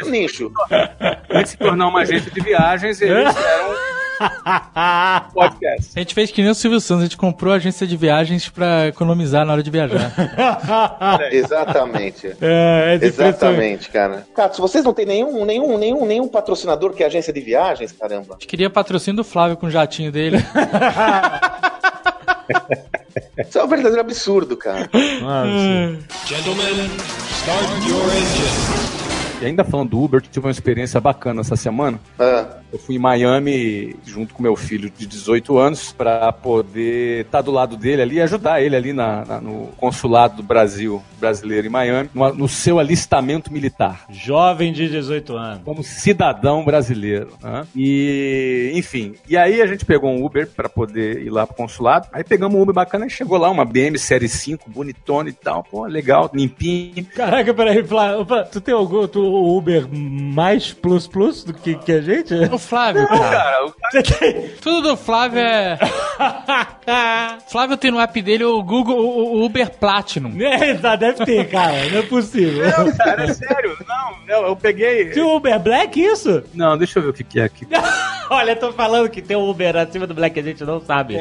Um nicho. Antes de se tornar uma agência de viagens, eles eram podcast. A gente fez que nem o Silvio Santos, a gente comprou a agência de viagens pra economizar na hora de viajar. Exatamente. É, é de Exatamente, cara. Cato, vocês não têm nenhum, nenhum, nenhum, nenhum patrocinador que é agência de viagens, caramba. A gente queria patrocínio do Flávio com o jatinho dele. Isso é um verdadeiro absurdo, cara. Nossa. Gentlemen, start your engine. E ainda falando do Uber, tive uma experiência bacana essa semana. Ah, Eu fui em Miami junto com meu filho de 18 anos para poder estar do lado dele ali e ajudar ele ali na, na- no consulado do Brasil brasileiro em Miami, no, no seu alistamento militar. Jovem de 18 anos. Como cidadão brasileiro. né? E, enfim. E aí a gente pegou um Uber para poder ir lá pro consulado. Aí pegamos um Uber bacana e chegou lá, uma BM Série 5, bonitona e tal. Pô, legal, limpinho. Caraca, peraí, Flávio, Flávio, tu tem algum tu, Uber mais plus plus do que, que a gente? Flávio, cara. Cara, tem? Tudo do Flávio é. Flávio tem no app dele o Google, o o Uber Platinum. É, tá, deve ter, cara, não é possível. cara, é sério. Não, eu, eu peguei. Tem o Uber Black, isso? Não, deixa eu ver o que, que é aqui. Olha, tô falando que tem um Uber acima do Black a gente não sabe.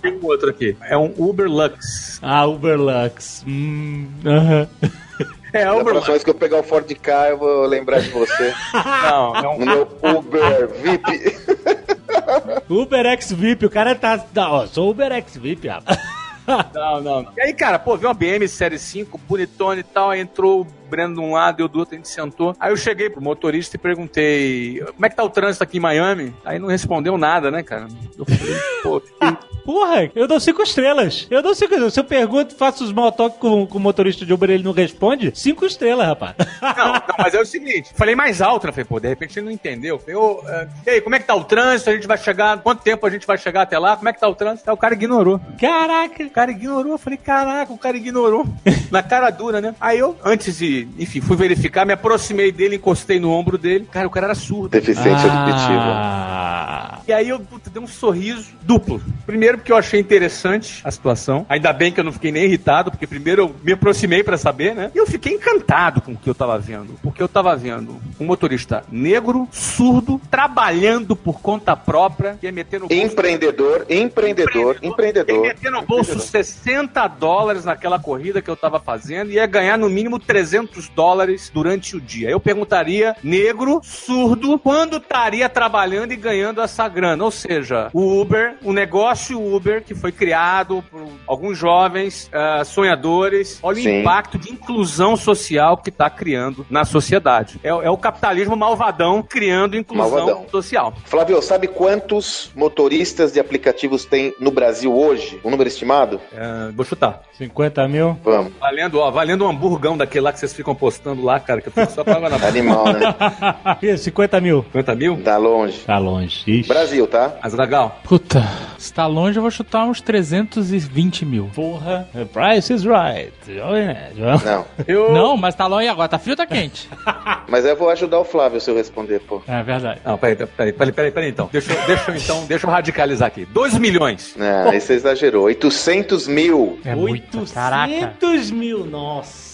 Tem um outro aqui. É um Uber Lux. ah, Uber Lux. Hum, aham. É, da Uber próxima vez que eu pegar o Ford K, eu vou lembrar de você. Não, é um No meu Uber VIP. Uber X VIP, o cara tá. ó, sou Uber X VIP, rapaz. Não, não, não. E aí, cara, pô, viu uma BM Série 5, bonitona e tal, entrou o Breno de um lado, eu do outro, a gente sentou. Aí eu cheguei pro motorista e perguntei, como é que tá o trânsito aqui em Miami? Aí não respondeu nada, né, cara? Eu falei, pô, Porra, eu dou cinco estrelas. Eu dou cinco estrelas. Se eu pergunto, faço small talk com, com o motorista de Uber e ele não responde, cinco estrelas, rapaz. Não, não, mas é o seguinte, falei mais alto, né? Falei, pô, de repente ele não entendeu. Falei, ô, eh, e aí, como é que tá o trânsito? A gente vai chegar, quanto tempo a gente vai chegar até lá? Como é que tá o trânsito? Aí o cara ignorou. Caraca. O cara ignorou, eu falei, caraca, o cara ignorou. Na cara dura, né? Aí eu, antes de, enfim, fui verificar, me aproximei dele, encostei no ombro dele. Cara, o cara era surdo. Deficiência auditiva. Ah. E aí eu puta, dei um sorriso duplo. Primeiro porque eu achei interessante a situação. Ainda bem que eu não fiquei nem irritado, porque primeiro eu me aproximei pra saber, né? E eu fiquei encantado com o que eu tava vendo. Porque eu tava vendo um motorista negro, surdo, trabalhando por conta própria, que ia meter no bolso Empreendedor, empreendedor, empreendedor. Ia meter no bolso 60 dólares naquela corrida que eu tava fazendo e ia ganhar no mínimo 300 dólares durante o dia. Eu perguntaria, negro, surdo, quando estaria trabalhando e ganhando essa grana? Ou seja, o Uber, o negócio Uber, que foi criado por alguns jovens ah, sonhadores, olha Sim. o impacto de inclusão social que está criando na sociedade. É, é o capitalismo malvadão criando inclusão Malvadão. social. Flávio, sabe quantos motoristas de aplicativos tem no Brasil hoje? O número estimado? É, vou chutar. 50 mil? Vamos. Valendo, ó, valendo um hamburgão daquele lá que vocês ficam postando lá, cara, que eu fico só com água na boca. Animal, né? Ih, 50 mil. 50 mil? Tá longe. Tá longe. Ixi. Brasil, tá? Azagal. Puta, se tá longe, eu vou chutar uns 320 mil. Porra. The price is right. Vamos. Não. Eu... Não, mas tá longe agora. Tá frio ou tá quente? Mas eu vou ajudar o Flávio se eu responder, pô. é verdade. Não, peraí, peraí, peraí, peraí, peraí então. Deixa, eu- deixa então, deixa eu radicalizar aqui. 2 milhões. Não, aí você exagerou. 800 mil. É muito. 800 Caraca. mil, nossa.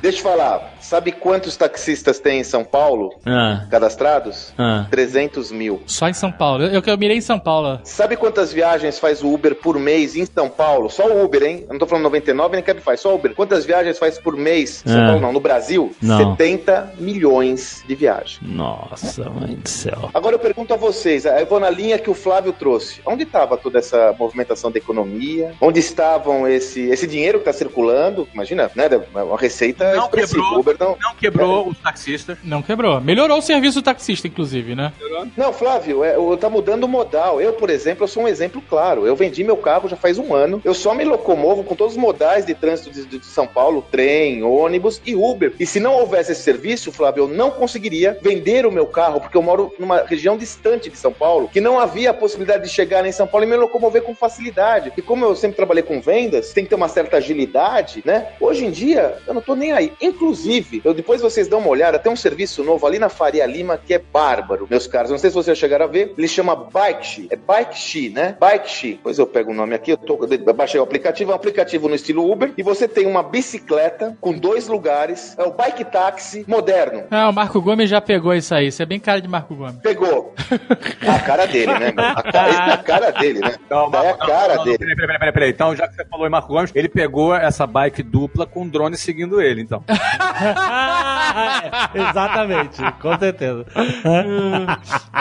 Deixa eu falar. Sabe quantos taxistas tem em São Paulo Ah, cadastrados? ah. 300 mil. Só em São Paulo. Eu, eu mirei em São Paulo. Sabe quantas viagens faz o Uber por mês em São Paulo? Só o Uber, hein? Eu não tô falando 99 nem Cabify, só o Uber. Quantas viagens faz por mês? Em São Ah. Paulo não, no Brasil? Não. 70 milhões de viagens. Nossa, mãe do céu. Agora eu pergunto a vocês, eu vou na linha que o Flávio trouxe. Onde estava toda essa movimentação da economia? Onde estavam esse, esse dinheiro que está circulando? Imagina, né? Uma receita Não expressiva. quebrou. O Uber não, Não quebrou os taxistas. Não quebrou. Melhorou o serviço do taxista, inclusive, né? Não, Flávio, é, o- tá mudando o modal. Eu, por exemplo, eu sou um exemplo claro. Eu vendi meu carro já faz um ano. Eu só me locomovo com todos os modais de trânsito de, de São Paulo, trem, ônibus e Uber. E se não houvesse esse serviço, Flávio, eu não conseguiria vender o meu carro, porque eu moro numa região distante de São Paulo, que não havia a possibilidade de chegar em São Paulo e me locomover com facilidade. E como eu sempre trabalhei com vendas, tem que ter uma certa agilidade, né? Hoje em dia, eu não tô nem aí. Inclusive, eu, depois vocês dão uma olhada, tem um serviço novo ali na Faria Lima que é bárbaro, meus caros. Não sei se vocês já chegaram a ver. Ele chama Bike É Bike né? Bike Pois eu pego o nome aqui, eu, tô, eu baixei o aplicativo, é um aplicativo no estilo Uber, e você tem uma bicicleta com dois lugares, é o bike táxi moderno. Ah, o Marco Gomes já pegou isso aí. Isso é bem cara de Marco Gomes. Pegou. A cara dele, né? meu? A cara, isso é a cara dele, né? Não, Daí é a cara não, não, dele. Peraí, peraí, peraí, peraí. Então, já que você falou em Marco Gomes, ele pegou essa bike dupla com um drone seguindo ele, então. Exatamente, com certeza.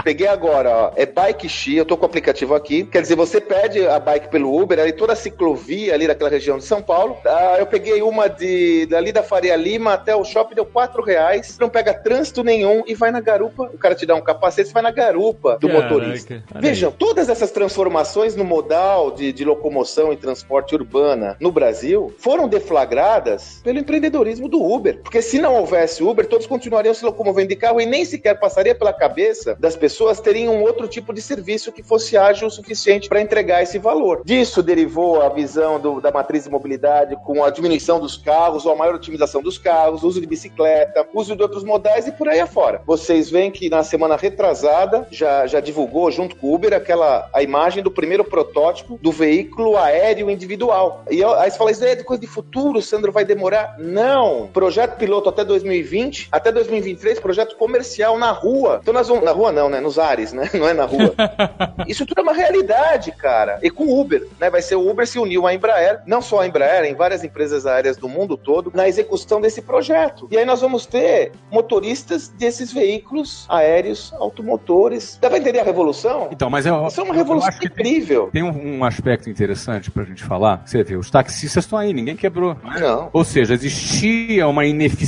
Peguei agora, ó. É Bike Xi, eu tô com o aplicativo aqui. Quer dizer, você pede a bike pelo Uber, ali toda a ciclovia ali daquela região de São Paulo. Ah, eu peguei uma de dali da Faria Lima até o shopping, deu 4 reais. Não pega trânsito nenhum e vai na garupa. O cara te dá um capacete, você vai na garupa do Caraca, motorista. Vejam, todas essas transformações no modal de, de locomoção e transporte urbana no Brasil foram deflagradas pelo empreendedorismo do Uber. Porque se não houvesse Uber, todos continuariam se locomovendo de carro e nem sequer passaria pela cabeça das pessoas terem um outro tipo de serviço que fosse ágil o suficiente para entregar esse valor. Disso derivou a visão do- da matriz de mobilidade com a diminuição dos carros, ou a maior otimização dos carros, uso de bicicleta, uso de outros modais e por aí afora. Vocês veem que na semana retrasada já, já divulgou junto com o Uber aquela a imagem do primeiro protótipo do veículo aéreo individual. E aí você fala, isso é coisa de futuro, Sandro, vai demorar? Não. Projeto piloto até 2020, até 2023, projeto comercial na rua. Então nós vamos, na rua não, né? Nos ares, né? Não é na rua. Isso tudo é uma realidade, cara. E com o Uber, né? Vai ser o Uber se uniu à Embraer, não só a Embraer, em várias empresas aéreas do mundo todo, na execução desse projeto. E aí nós vamos ter motoristas desses veículos aéreos, automotores. Dá pra entender a revolução? Então, mas eu, Isso é uma revolução que tem, incrível. tem um, um aspecto interessante pra gente falar. Você vê, os taxistas estão aí, ninguém quebrou. Não. Ou seja, existia uma ineficiência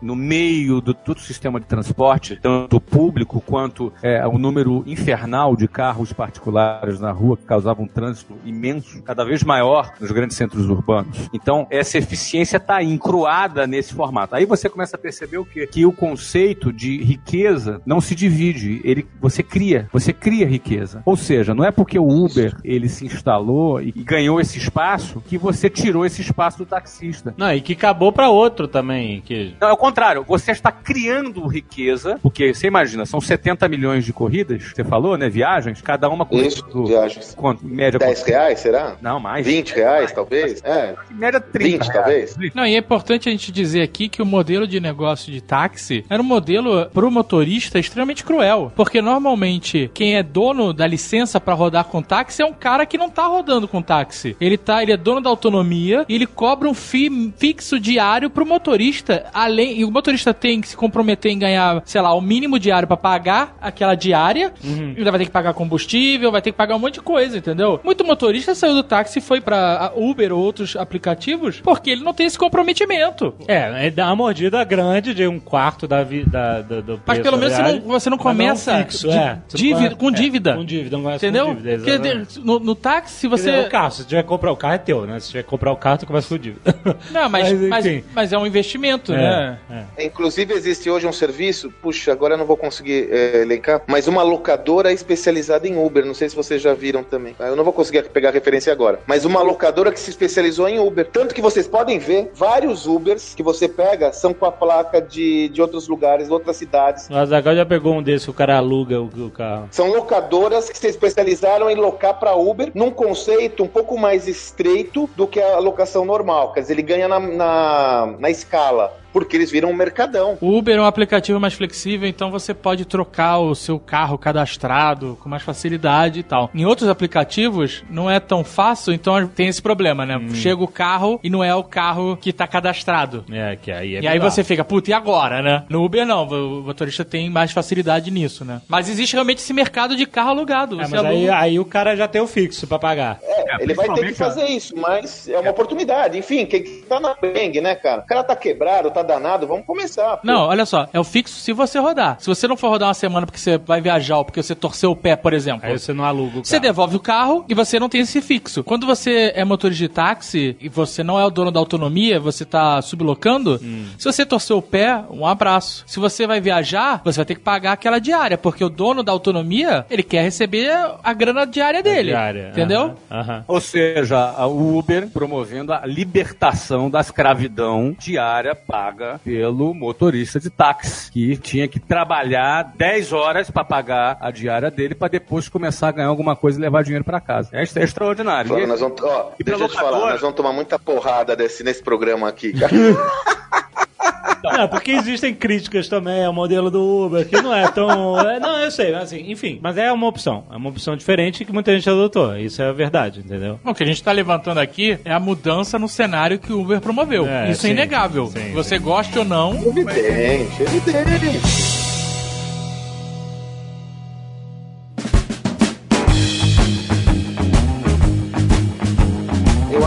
no meio do todo o sistema de transporte, tanto público quanto é, o número infernal de carros particulares na rua que causavam um trânsito imenso, cada vez maior nos grandes centros urbanos. Então, essa eficiência está encruada nesse formato. Aí você começa a perceber o quê? Que o conceito de riqueza não se divide, ele você cria, você cria riqueza. Ou seja, não é porque o Uber ele se instalou e ganhou esse espaço que você tirou esse espaço do taxista. Não, e que acabou pra outro também. Que... Não, é o contrário. Você está criando riqueza, porque você imagina, são 70 milhões de corridas, você falou, né? Viagens, cada uma com Isso, viagens. quanto? Média 10 quanto? reais, será? Não, mais. 20 reais, talvez? É, média 30 20 talvez? Não, e é importante a gente dizer aqui que o modelo de negócio de táxi era um modelo pro motorista extremamente cruel. Porque normalmente quem é dono da licença pra rodar com táxi é um cara que não tá rodando com táxi. Ele tá, ele é dono da autonomia e ele cobra um fee fixo diário pro motorista, além e o motorista tem que se comprometer em ganhar, sei lá, o mínimo diário pra pagar aquela diária. Ainda vai ter que pagar combustível, vai ter que pagar um monte de coisa, entendeu? Muito motorista saiu do táxi e foi pra Uber ou outros aplicativos porque ele não tem esse comprometimento. É, é dá uma mordida grande de um quarto da vida do, do Mas preço pelo menos você não, você não não começa fixo, de- é. Você não dívida- com é, dívida. com dívida, não conhece Entendeu? com dívida, exatamente. no, no táxi, se Quer dizer, você. o carro, se tiver que comprar o carro é teu, né? Se tiver que comprar o carro, tu começa com dívida. Não, mas, Mas, mas, mas é um investimento, É, né? é. Inclusive existe hoje um serviço, puxa, agora eu não vou conseguir é, elencar, mas uma locadora especializada em Uber, não sei se vocês já viram também. Eu não vou conseguir pegar a referência agora, mas uma locadora que se especializou em Uber. Tanto que vocês podem ver, vários Ubers que você pega são com a placa de, de outros lugares, outras cidades. O Azaghal já pegou um desse, o cara aluga o, o carro. São locadoras que se especializaram em locar para Uber num conceito um pouco mais estreito do que a locação normal. Quer dizer, ele ganha na, na, na escala, porque eles viram um mercadão. O Uber é um aplicativo mais flexível, então você pode trocar o seu carro cadastrado com mais facilidade e tal. Em outros aplicativos, não é tão fácil, então tem esse problema, né? Chega o carro e não é o carro que tá cadastrado. É, que aí é e aí bizarro. você fica, puta, e agora, né? No Uber não, o motorista tem mais facilidade nisso, né? Mas existe realmente esse mercado de carro alugado. É, mas aí, aluga- aí o cara já tem o fixo pra pagar. É, ele vai ter que fazer isso, mas é uma oportunidade. Enfim, quem tá na dengue, né, cara? O cara tá quebrado, tá danado, vamos começar. pô. Não, olha só, é o fixo se você rodar. Se você não for rodar uma semana porque você vai viajar ou porque você torceu o pé, por exemplo. Aí você não aluga o Você devolve o carro e você não tem esse fixo. Quando você é motorista de táxi e você não é o dono da autonomia, você tá sublocando, Hum. se você torceu o pé, um abraço. Se você vai viajar, você vai ter que pagar aquela diária, porque o dono da autonomia, ele quer receber a grana diária dele. Diária. Entendeu? Aham, aham. Ou seja, a Uber promovendo a libertação da escravidão diária paga pelo motorista de táxi, que tinha que trabalhar 10 horas para pagar a diária dele para depois começar a ganhar alguma coisa e levar dinheiro para casa. É, é extraordinário. E- nós vamos, ó, deixa eu te falar, nós vamos tomar muita porrada desse, nesse programa aqui, cara. Não, porque existem críticas também ao modelo do Uber, que não é tão. é, não, eu sei, assim, enfim. Mas é uma opção. É uma opção diferente que muita gente adotou. Isso é a verdade, entendeu? O que a gente tá levantando aqui é a mudança no cenário que o Uber promoveu. É, Isso é sim, inegável. sim, você goste ou não, evidente, evidente.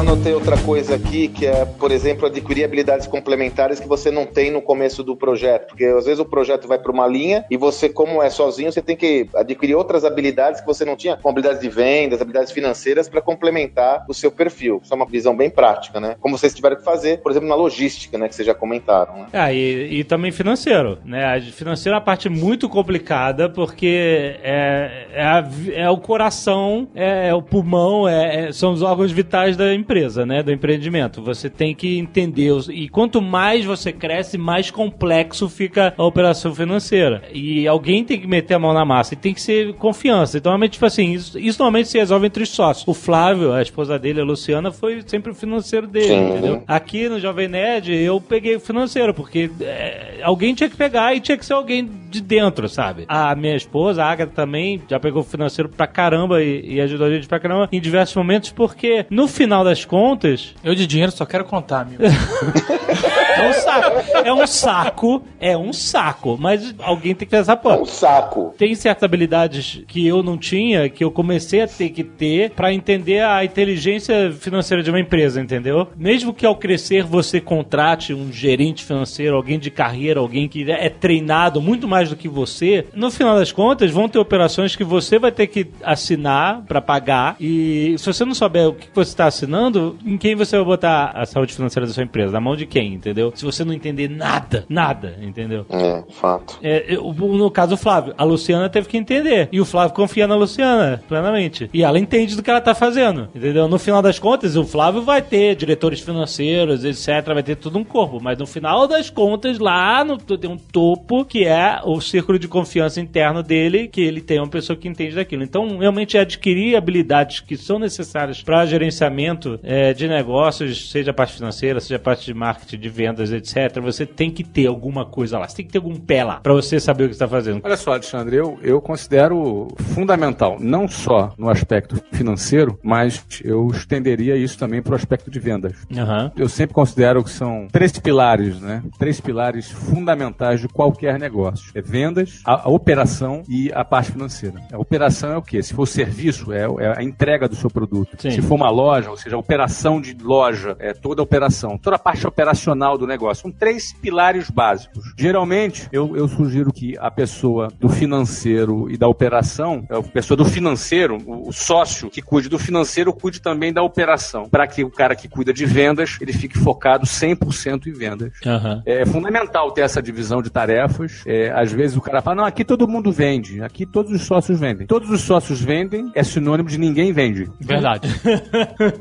Anotei outra coisa aqui, que é, por exemplo, adquirir habilidades complementares que você não tem no começo do projeto. Porque às vezes o projeto vai para uma linha e você, como é sozinho, você tem que adquirir outras habilidades que você não tinha, como habilidades de vendas, habilidades financeiras, para complementar o seu perfil. Isso é uma visão bem prática, né? Como vocês tiveram que fazer, por exemplo, na logística, né? Que vocês já comentaram, né? Ah, e, e também financeiro, né? Financeiro é uma parte muito complicada porque é, é, a é o coração, é, é o pulmão, é, é- são os órgãos vitais da empresa, né? Do empreendimento. Você tem que entender. os- e quanto mais você cresce, mais complexo fica a operação financeira. E alguém tem que meter a mão na massa e tem que ser confiança. Então, normalmente, tipo assim, isso, isso normalmente se resolve entre os sócios. O Flávio, a esposa dele, a Luciana, foi sempre o financeiro dele, Sim. entendeu? Aqui no Jovem Nerd, eu peguei o financeiro, porque é, alguém tinha que pegar e tinha que ser alguém de dentro, sabe? A minha esposa, a Agatha, também já pegou o financeiro pra caramba e, e ajudou a gente pra caramba em diversos momentos, porque no final das contas, eu de dinheiro só quero contar, amigo. é um saco. É um saco, é um saco, mas alguém tem que ter essa É porra um saco. tem certas habilidades que eu não tinha, que eu comecei a ter que ter pra entender a inteligência financeira de uma empresa, entendeu? Mesmo que ao crescer você contrate um gerente financeiro, alguém de carreira, alguém que é treinado muito mais do que você, no final das contas vão ter operações que você vai ter que assinar pra pagar e se você não souber o que você está assinando, em quem você vai botar a saúde financeira da sua empresa? Na mão de quem, entendeu? Se você não entender nada, nada, entendeu? É, fato. É, eu- no caso, o Flávio, a Luciana teve que entender. E o Flávio confia na Luciana, plenamente. E ela entende do que ela tá fazendo, entendeu? No final das contas, o Flávio vai ter diretores financeiros, etc. Vai ter tudo um corpo. Mas no final das contas, lá no, tem um topo que é o círculo de confiança interno dele, que ele tem uma pessoa que entende daquilo. Então, realmente, adquirir habilidades que são necessárias para gerenciamento é, de negócios, seja a parte financeira, seja a parte de marketing, de vendas, etc. Você tem que ter alguma coisa lá. Você tem que ter algum pé lá para você saber o que está fazendo. Olha só, Alexandre, eu, eu considero fundamental, não só no aspecto financeiro, mas eu estenderia isso também para o aspecto de vendas. Aham. Eu sempre considero que são três pilares, né? Três pilares fundamentais de qualquer negócio. É vendas, a, a operação e a parte financeira. A operação é o quê? Se for serviço, é, é a entrega do seu produto. Sim. Se for uma loja, ou seja, a operação de loja, é toda a operação. Toda a parte operacional do do negócio. São três pilares básicos. Geralmente, eu, eu sugiro que a pessoa do financeiro e da operação, a pessoa do financeiro, o, o sócio que cuide do financeiro, cuide também da operação. Para que o cara que cuida de vendas, ele fique focado 100% em vendas. Aham. É fundamental ter essa divisão de tarefas. É, às vezes o cara fala, não, aqui todo mundo vende, aqui todos os sócios vendem. Todos os sócios vendem é sinônimo de ninguém vende. Verdade.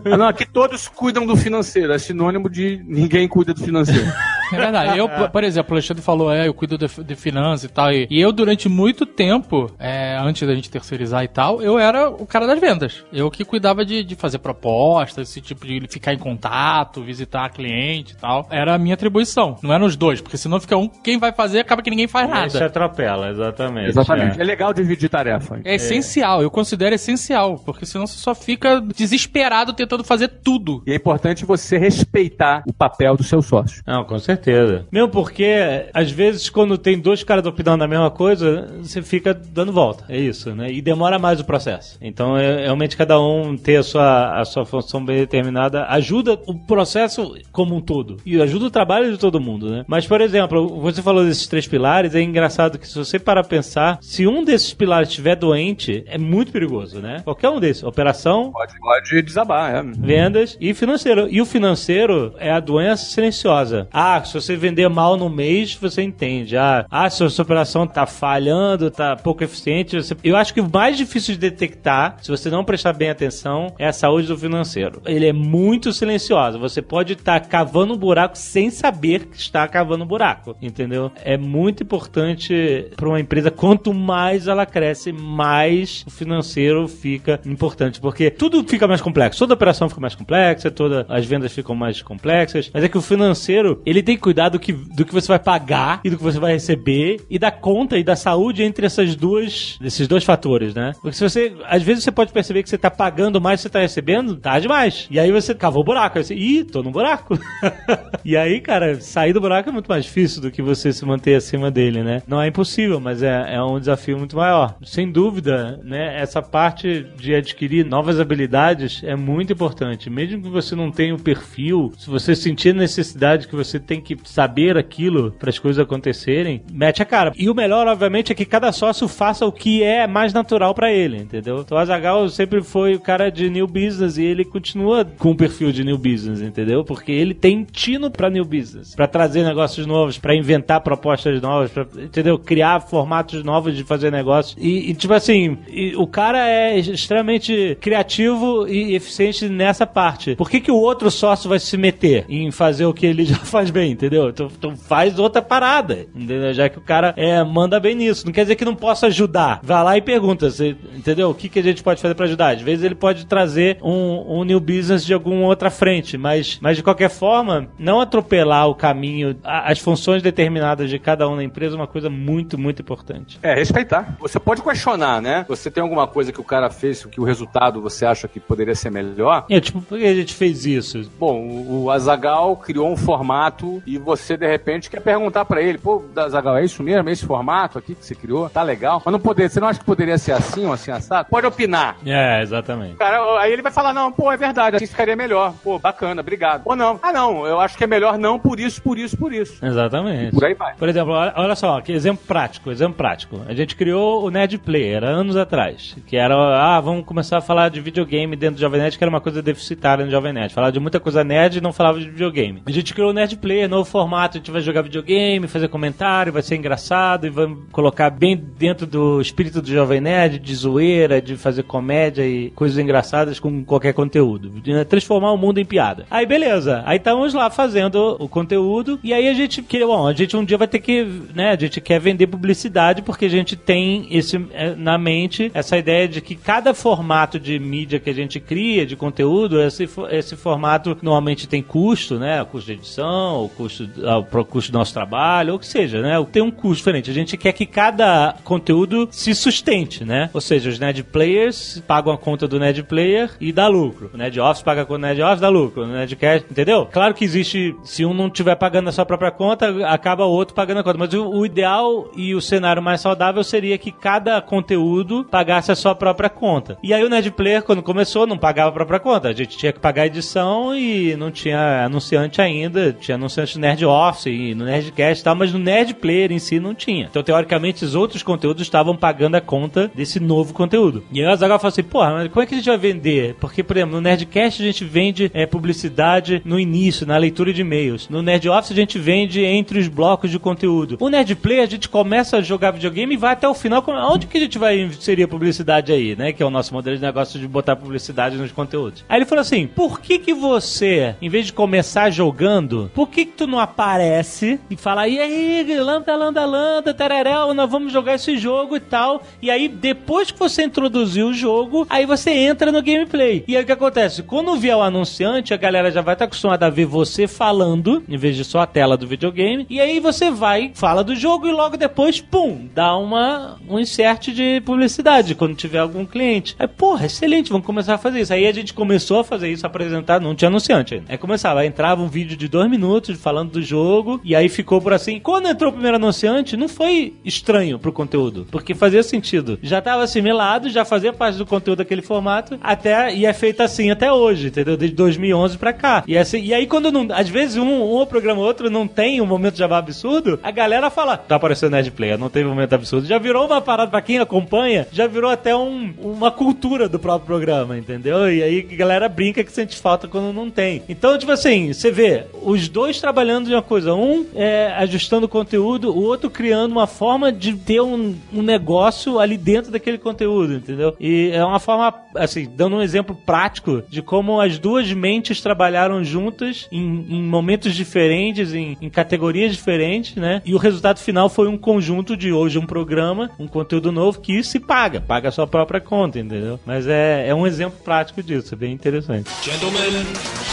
Ah, não, aqui todos cuidam do financeiro, é sinônimo de ninguém cuida do financeiro. too. É verdade. Eu, por- exemplo, o Alexandre falou, é, eu cuido de, de finanças e tal. E, e eu, durante muito tempo, é, antes da gente terceirizar e tal, eu era o cara das vendas. Eu que cuidava de, de fazer propostas, esse tipo de ficar em contato, visitar cliente e tal. Era a minha atribuição. Não eram os dois, porque senão fica um, quem vai fazer, acaba que ninguém faz Aí se nada. atropela, exatamente. Exatamente. é. É legal dividir tarefa. É essencial, eu considero essencial, porque senão você só fica desesperado tentando fazer tudo. E é importante você respeitar o papel do seu sócio. Não, com certeza. Mesmo porque, às vezes, quando tem dois caras opinando na mesma coisa, você fica dando volta. É isso, né? E demora mais o processo. Então, é, realmente, cada um ter a sua, a sua função bem determinada ajuda o processo como um todo. E ajuda o trabalho de todo mundo, né? Mas, por exemplo, você falou desses três pilares, é engraçado que se você parar a pensar, se um desses pilares estiver doente, é muito perigoso, né? Qualquer um desses. Operação, Pode, pode desabar, é. vendas e financeiro. E o financeiro é a doença silenciosa. Ah, se você vender mal no mês, você entende. Ah, ah se a sua operação tá falhando, tá pouco eficiente. Você... Eu acho que o mais difícil de detectar, se você não prestar bem atenção, é a saúde do financeiro. Ele é muito silencioso. Você pode estar cavando um buraco sem saber que está cavando um buraco, entendeu? É muito importante para uma empresa. Quanto mais ela cresce, mais o financeiro fica importante, porque tudo fica mais complexo. Toda operação fica mais complexa, todas as vendas ficam mais complexas. Mas é que o financeiro ele tem que cuidar do que, do que você vai pagar e do que você vai receber e da conta e da saúde entre essas duas, esses dois fatores, né? Porque se você, às vezes você pode perceber que você tá pagando mais do que você tá recebendo, tá demais. E aí você cavou o buraco, aí você, ih, tô no buraco. e aí, cara, sair do buraco é muito mais difícil do que você se manter acima dele, né? Não é impossível, mas é, é um desafio muito maior. Sem dúvida, né? Essa parte de adquirir novas habilidades é muito importante. Mesmo que você não tenha o perfil, se você sentir a necessidade que você tem que saber aquilo para as coisas acontecerem, mete a cara. E o melhor, obviamente, é que cada sócio faça o que é mais natural para ele, entendeu? Então, o Azagal sempre foi o cara de new business e ele continua com o perfil de new business, entendeu? Porque ele tem tino para new business, para trazer negócios novos, para inventar propostas novas, pra, entendeu? Criar formatos novos de fazer negócios. E, e, tipo assim, e o cara é extremamente criativo e eficiente nessa parte. Por que, que o outro sócio vai se meter em fazer o que ele já faz bem, entendeu? Então, então faz outra parada, entendeu? Já que o cara é, manda bem nisso. Não quer dizer que não possa ajudar. Vai lá e pergunta, você, entendeu? O que, que a gente pode fazer para ajudar? Às vezes ele pode trazer um, um new business de alguma outra frente, mas, mas de qualquer forma, não atropelar o caminho, as funções determinadas de cada um na empresa é uma coisa muito, muito importante. É, respeitar. Você pode questionar, né? Você tem alguma coisa que o cara fez que o resultado você acha que poderia ser melhor? E, tipo, por que a gente fez isso? Bom, o Azagal criou um formato e você de repente quer perguntar pra ele, pô, Azagal, é isso mesmo? É esse formato aqui que você criou? Tá legal? Mas não poder, você não acha que poderia ser assim ou assim assado? Pode opinar. É, exatamente. Cara, aí ele vai falar, não, pô, é verdade, assim ficaria melhor. Pô, bacana, obrigado. Ou não. Ah, não, eu acho que é melhor não por isso, por isso, por isso. Exatamente. Por aí vai. Por exemplo, olha, olha só, que exemplo prático, exemplo prático. A gente criou o Nerd Player anos atrás, que era, ah, vamos começar a falar de videogame dentro do Jovem Nerd, que era uma coisa deficitária no Jovem Nerd. Falava de muita coisa nerd e não falava de videogame. A gente criou o Nerd Player, novo formato, a gente vai jogar videogame, fazer comentário, vai ser engraçado e vamos colocar bem dentro do espírito do Jovem Nerd, de zoeira, de fazer comédia e coisas engraçadas com qualquer conteúdo. De Transformar o mundo em piada. Aí beleza, aí estamos lá fazendo o conteúdo e aí a gente queria, bom, a gente um dia vai ter que, né, a gente quer vender publicidade porque a gente tem esse eh, na mente essa ideia de que cada formato de mídia que a gente cria, de conteúdo, esse, esse formato normalmente tem custo, né, custo de edição, o custo, ah, pro- custo do nosso trabalho, ou que seja, né, tem um custo diferente. A gente quer que cada conteúdo se sustente, né, ou seja, os Nerd Players pagam a conta do Nerd Player e dá lucro. O Nerd Office paga a conta do Nerd Office, dá lucro. O Nerdcast, entendeu? Claro que existe, se um não estiver pagando a sua própria conta, acaba o outro pagando a conta. Mas o, o ideal e o cenário mais saudável seria que cada conteúdo pagasse a sua própria conta. E aí o Nerd Player, quando começou, não pagava a própria conta. A gente tinha que pagar a edição e não tinha anunciante ainda. Tinha anunciante no Nerd Office e no Nerdcast e tal, mas no Nerd Player em si não tinha. Então, teoricamente, os outros conteúdos estavam pagando a conta desse novo conteúdo. E aí o Azaghal falou assim, porra, mas como é que a gente vai vender? Porque, por exemplo, no Nerdcast a gente vende é, publicidade no início, na leitura de e-mails. No Nerd Office a gente vende entre os blocos de conteúdo. O Nerd Player a gente começa a jogar videogame e vai até o final. Onde que a gente vai inserir a publicidade aí, né? Que é o nosso modelo de negócio de botar publicidade nos conteúdos. Aí ele falou assim, por que que você, em vez de começar jogando, por que que tu não aparece e fala, e aí, lambda, lambda, lambda, tererel, nós vamos jogar esse jogo e tal. E aí, depois que você introduziu o jogo, aí você entra no gameplay. E aí o que acontece? Quando vier o anunciante, a galera já vai estar acostumada a ver você falando, em vez de só a tela do videogame. E aí você vai, fala do jogo e logo depois, pum, dá uma, um insert de publicidade quando tiver algum cliente. Aí, porra, excelente, vamos começar a fazer isso. Aí a gente começou a fazer isso, apresentar, não tinha anunciante ainda. Aí começava, entrava um vídeo de dois minutos falando do jogo, e aí ficou por assim. Quando entrou o primeiro anunciante, não foi estranho pro conteúdo, porque fazia sentido. Já tava assimilado, já fazia parte do conteúdo daquele formato, até, e é feito assim até hoje, entendeu? Desde 2011 pra cá. E, assim, e aí quando não, às vezes um, um programa ou outro não tem um momento de jabá absurdo, a galera fala, tá aparecendo Nerd Player, não teve um momento absurdo. Já virou uma parada pra quem acompanha, já virou até um, uma cultura do próprio programa, entendeu? E aí a galera brinca que sente falta quando não tem. Então, tipo assim, você vê, os dois trabalhando de uma coisa, um é, ajustando o conteúdo, o outro criando uma forma de ter um, um negócio ali dentro daquele conteúdo, entendeu? E é uma forma, assim, dando um exemplo prático de como as duas mentes trabalharam juntas em, em momentos diferentes, em, em categorias diferentes, né? E o resultado final foi um conjunto de hoje um programa, um conteúdo novo que se paga, paga a sua própria conta, entendeu? Mas é, é um exemplo prático disso, é bem interessante. Gentlemen,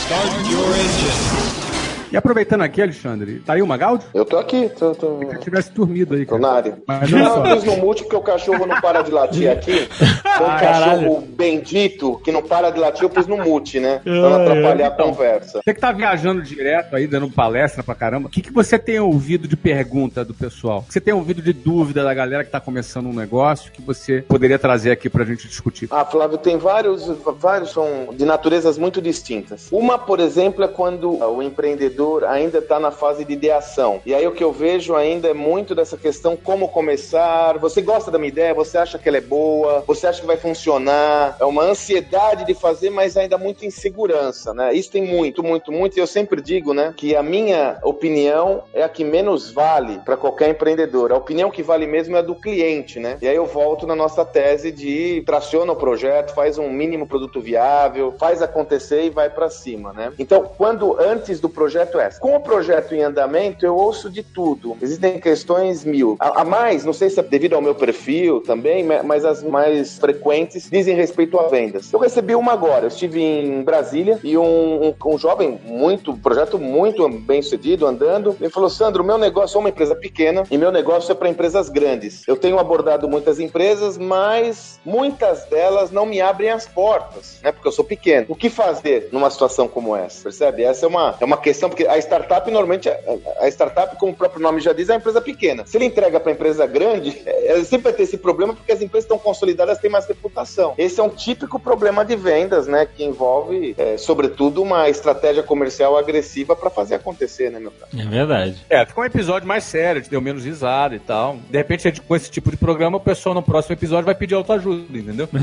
start your engine. E aproveitando aqui, Alexandre, tá aí o Magaldi? Eu tô aqui, tô, tô... Se eu tivesse dormido aí, Tô cara. na área. Mas não Não, eu pus no mute porque o cachorro não para de latir aqui. Tem um cachorro bendito que não para de latir, eu pus no mute, né? Pra não atrapalhar a conversa. Você que tá viajando direto aí, dando palestra pra caramba, o que, que você tem ouvido de pergunta do pessoal? O que você tem ouvido de dúvida da galera que tá começando um negócio que você poderia trazer aqui pra gente discutir? Ah, Flávio, tem vários, vários são de naturezas muito distintas. Uma, por exemplo, é quando o empreendedor ainda está na fase de ideação. E aí o que eu vejo ainda é muito dessa questão como começar. Você gosta da minha ideia? Você acha que ela é boa? Você acha que vai funcionar? É uma ansiedade de fazer, mas ainda muita insegurança, né? Isso tem muito, muito, muito. E eu sempre digo, né, que a minha opinião é a que menos vale para qualquer empreendedor. A opinião que vale mesmo é a do cliente, né? E aí eu volto na nossa tese de traciona o projeto, faz um mínimo produto viável, faz acontecer e vai para cima, né? Então, quando antes do projeto é com o projeto em andamento, eu ouço de tudo. Existem questões mil. A, a mais, não sei se é devido ao meu perfil também, ma- mas as mais frequentes dizem respeito a vendas. Eu recebi uma agora. Eu estive em Brasília e um, um, um jovem muito, projeto muito bem sucedido, andando, ele falou: Sandro, meu negócio é uma empresa pequena e meu negócio é para empresas grandes. Eu tenho abordado muitas empresas, mas muitas delas não me abrem as portas, né? Porque eu sou pequeno. O que fazer numa situação como essa? Percebe? Essa é uma, é uma questão, porque a startup normalmente, a, a startup, como o próprio nome já diz, é uma empresa pequena. Se ele entrega para empresa grande, é, ela sempre vai ter esse problema porque as empresas estão consolidadas, têm mais reputação. Esse é um típico problema de vendas, né? Que envolve, é, sobretudo, uma estratégia comercial agressiva para fazer acontecer, né, meu cara? É verdade. É, ficou um episódio mais sério, gente deu menos risada e tal. De repente, com esse tipo de programa, o pessoal no próximo episódio vai pedir autoajuda, entendeu?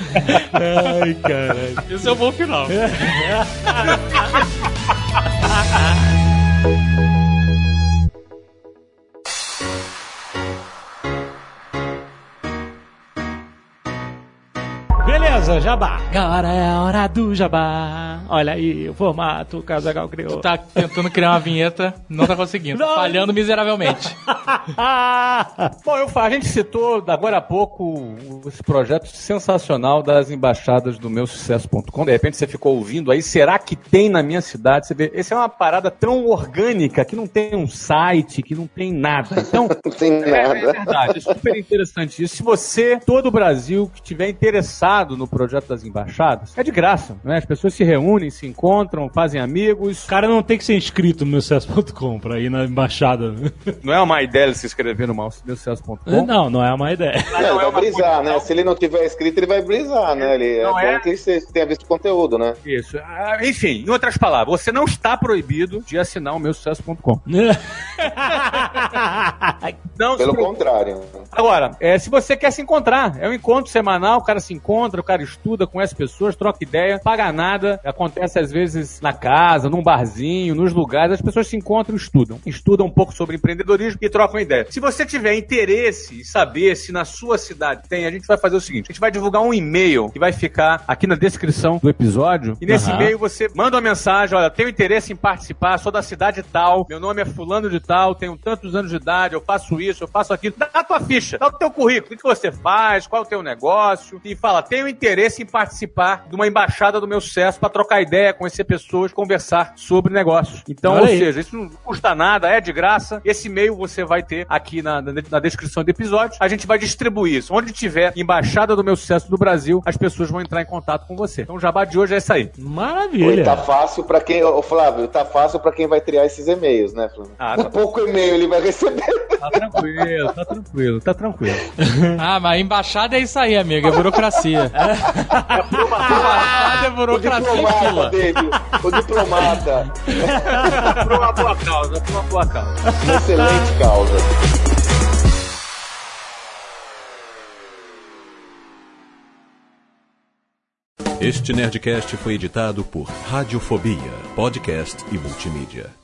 Ai, caralho. Esse é um bom final. Beleza, jabá. Agora é a hora do jabá. Olha aí o formato que o Casagal criou. Tá tentando criar uma vinheta, não tá conseguindo. Não. falhando miseravelmente. Bom, eu, a gente citou agora há pouco esse projeto sensacional das embaixadas do meu sucesso.com. De repente você ficou ouvindo aí, será que tem na minha cidade? Você vê, essa é uma parada tão orgânica que não tem um site, que não tem nada. Então, Não tem É, é nada. verdade, é super interessante isso. Se você, todo o Brasil, que estiver interessado no projeto das embaixadas, é de graça, né? As pessoas se reúnem, se encontram, fazem amigos. O cara não tem que ser inscrito no meucesso.com pra ir na embaixada. Não é uma ideia ele se inscrever no meucesso.com? Não, não é uma ideia. Não, ele vai brisar, né? Se ele não tiver escrito, ele vai brisar, né? Ele, Não é, é? bom que você tenha visto o conteúdo, né? Isso. Ah, Enfim, em outras palavras, você não está proibido de assinar o meucesso.com. Não Pelo contrário. Agora, é, se você quer se encontrar, é um encontro semanal, o cara se encontra, o cara estuda, conhece pessoas, troca ideia, paga nada, acontece às vezes na casa, num barzinho, nos lugares, as pessoas se encontram e estudam. Estudam um pouco sobre empreendedorismo e trocam ideia. Se você tiver interesse em saber se na sua cidade tem, a gente vai fazer o seguinte, a gente vai divulgar um e-mail que vai ficar aqui na descrição do episódio, e nesse Aham. e-mail você manda uma mensagem, olha, tenho interesse em participar, sou da cidade tal, meu nome é fulano de tal, tenho tantos anos de idade, eu faço isso, eu faço aquilo. Dá a tua ficha, dá o teu currículo, o que você faz, qual é o teu negócio, e fala, tenho interesse em participar de uma embaixada do meu sucesso para trocar ideia, conhecer pessoas, conversar sobre negócios. Então, Olha ou aí. seja, isso não custa nada, é de graça. Esse e-mail você vai ter aqui na, na, na descrição do episódio. A gente vai distribuir isso. Onde tiver embaixada do meu sucesso do Brasil, as pessoas vão entrar em contato com você. Então, o jabá de hoje é isso aí. Oi, Maravilha. tá fácil pra quem. Ô, Flávio, tá fácil pra quem vai criar esses e-mails, né, Flávio? Ah, tá Um pouco e-mail ele vai receber. Tá tranquilo, tá tranquilo, tá tranquilo. Ah, mas embaixada é isso aí, amigo. É burocracia. embaixada é O diplomata dele. O diplomata. por uma boa causa, por uma boa causa. Uma excelente causa. Este Nerdcast foi editado por Radiofobia, podcast e multimídia.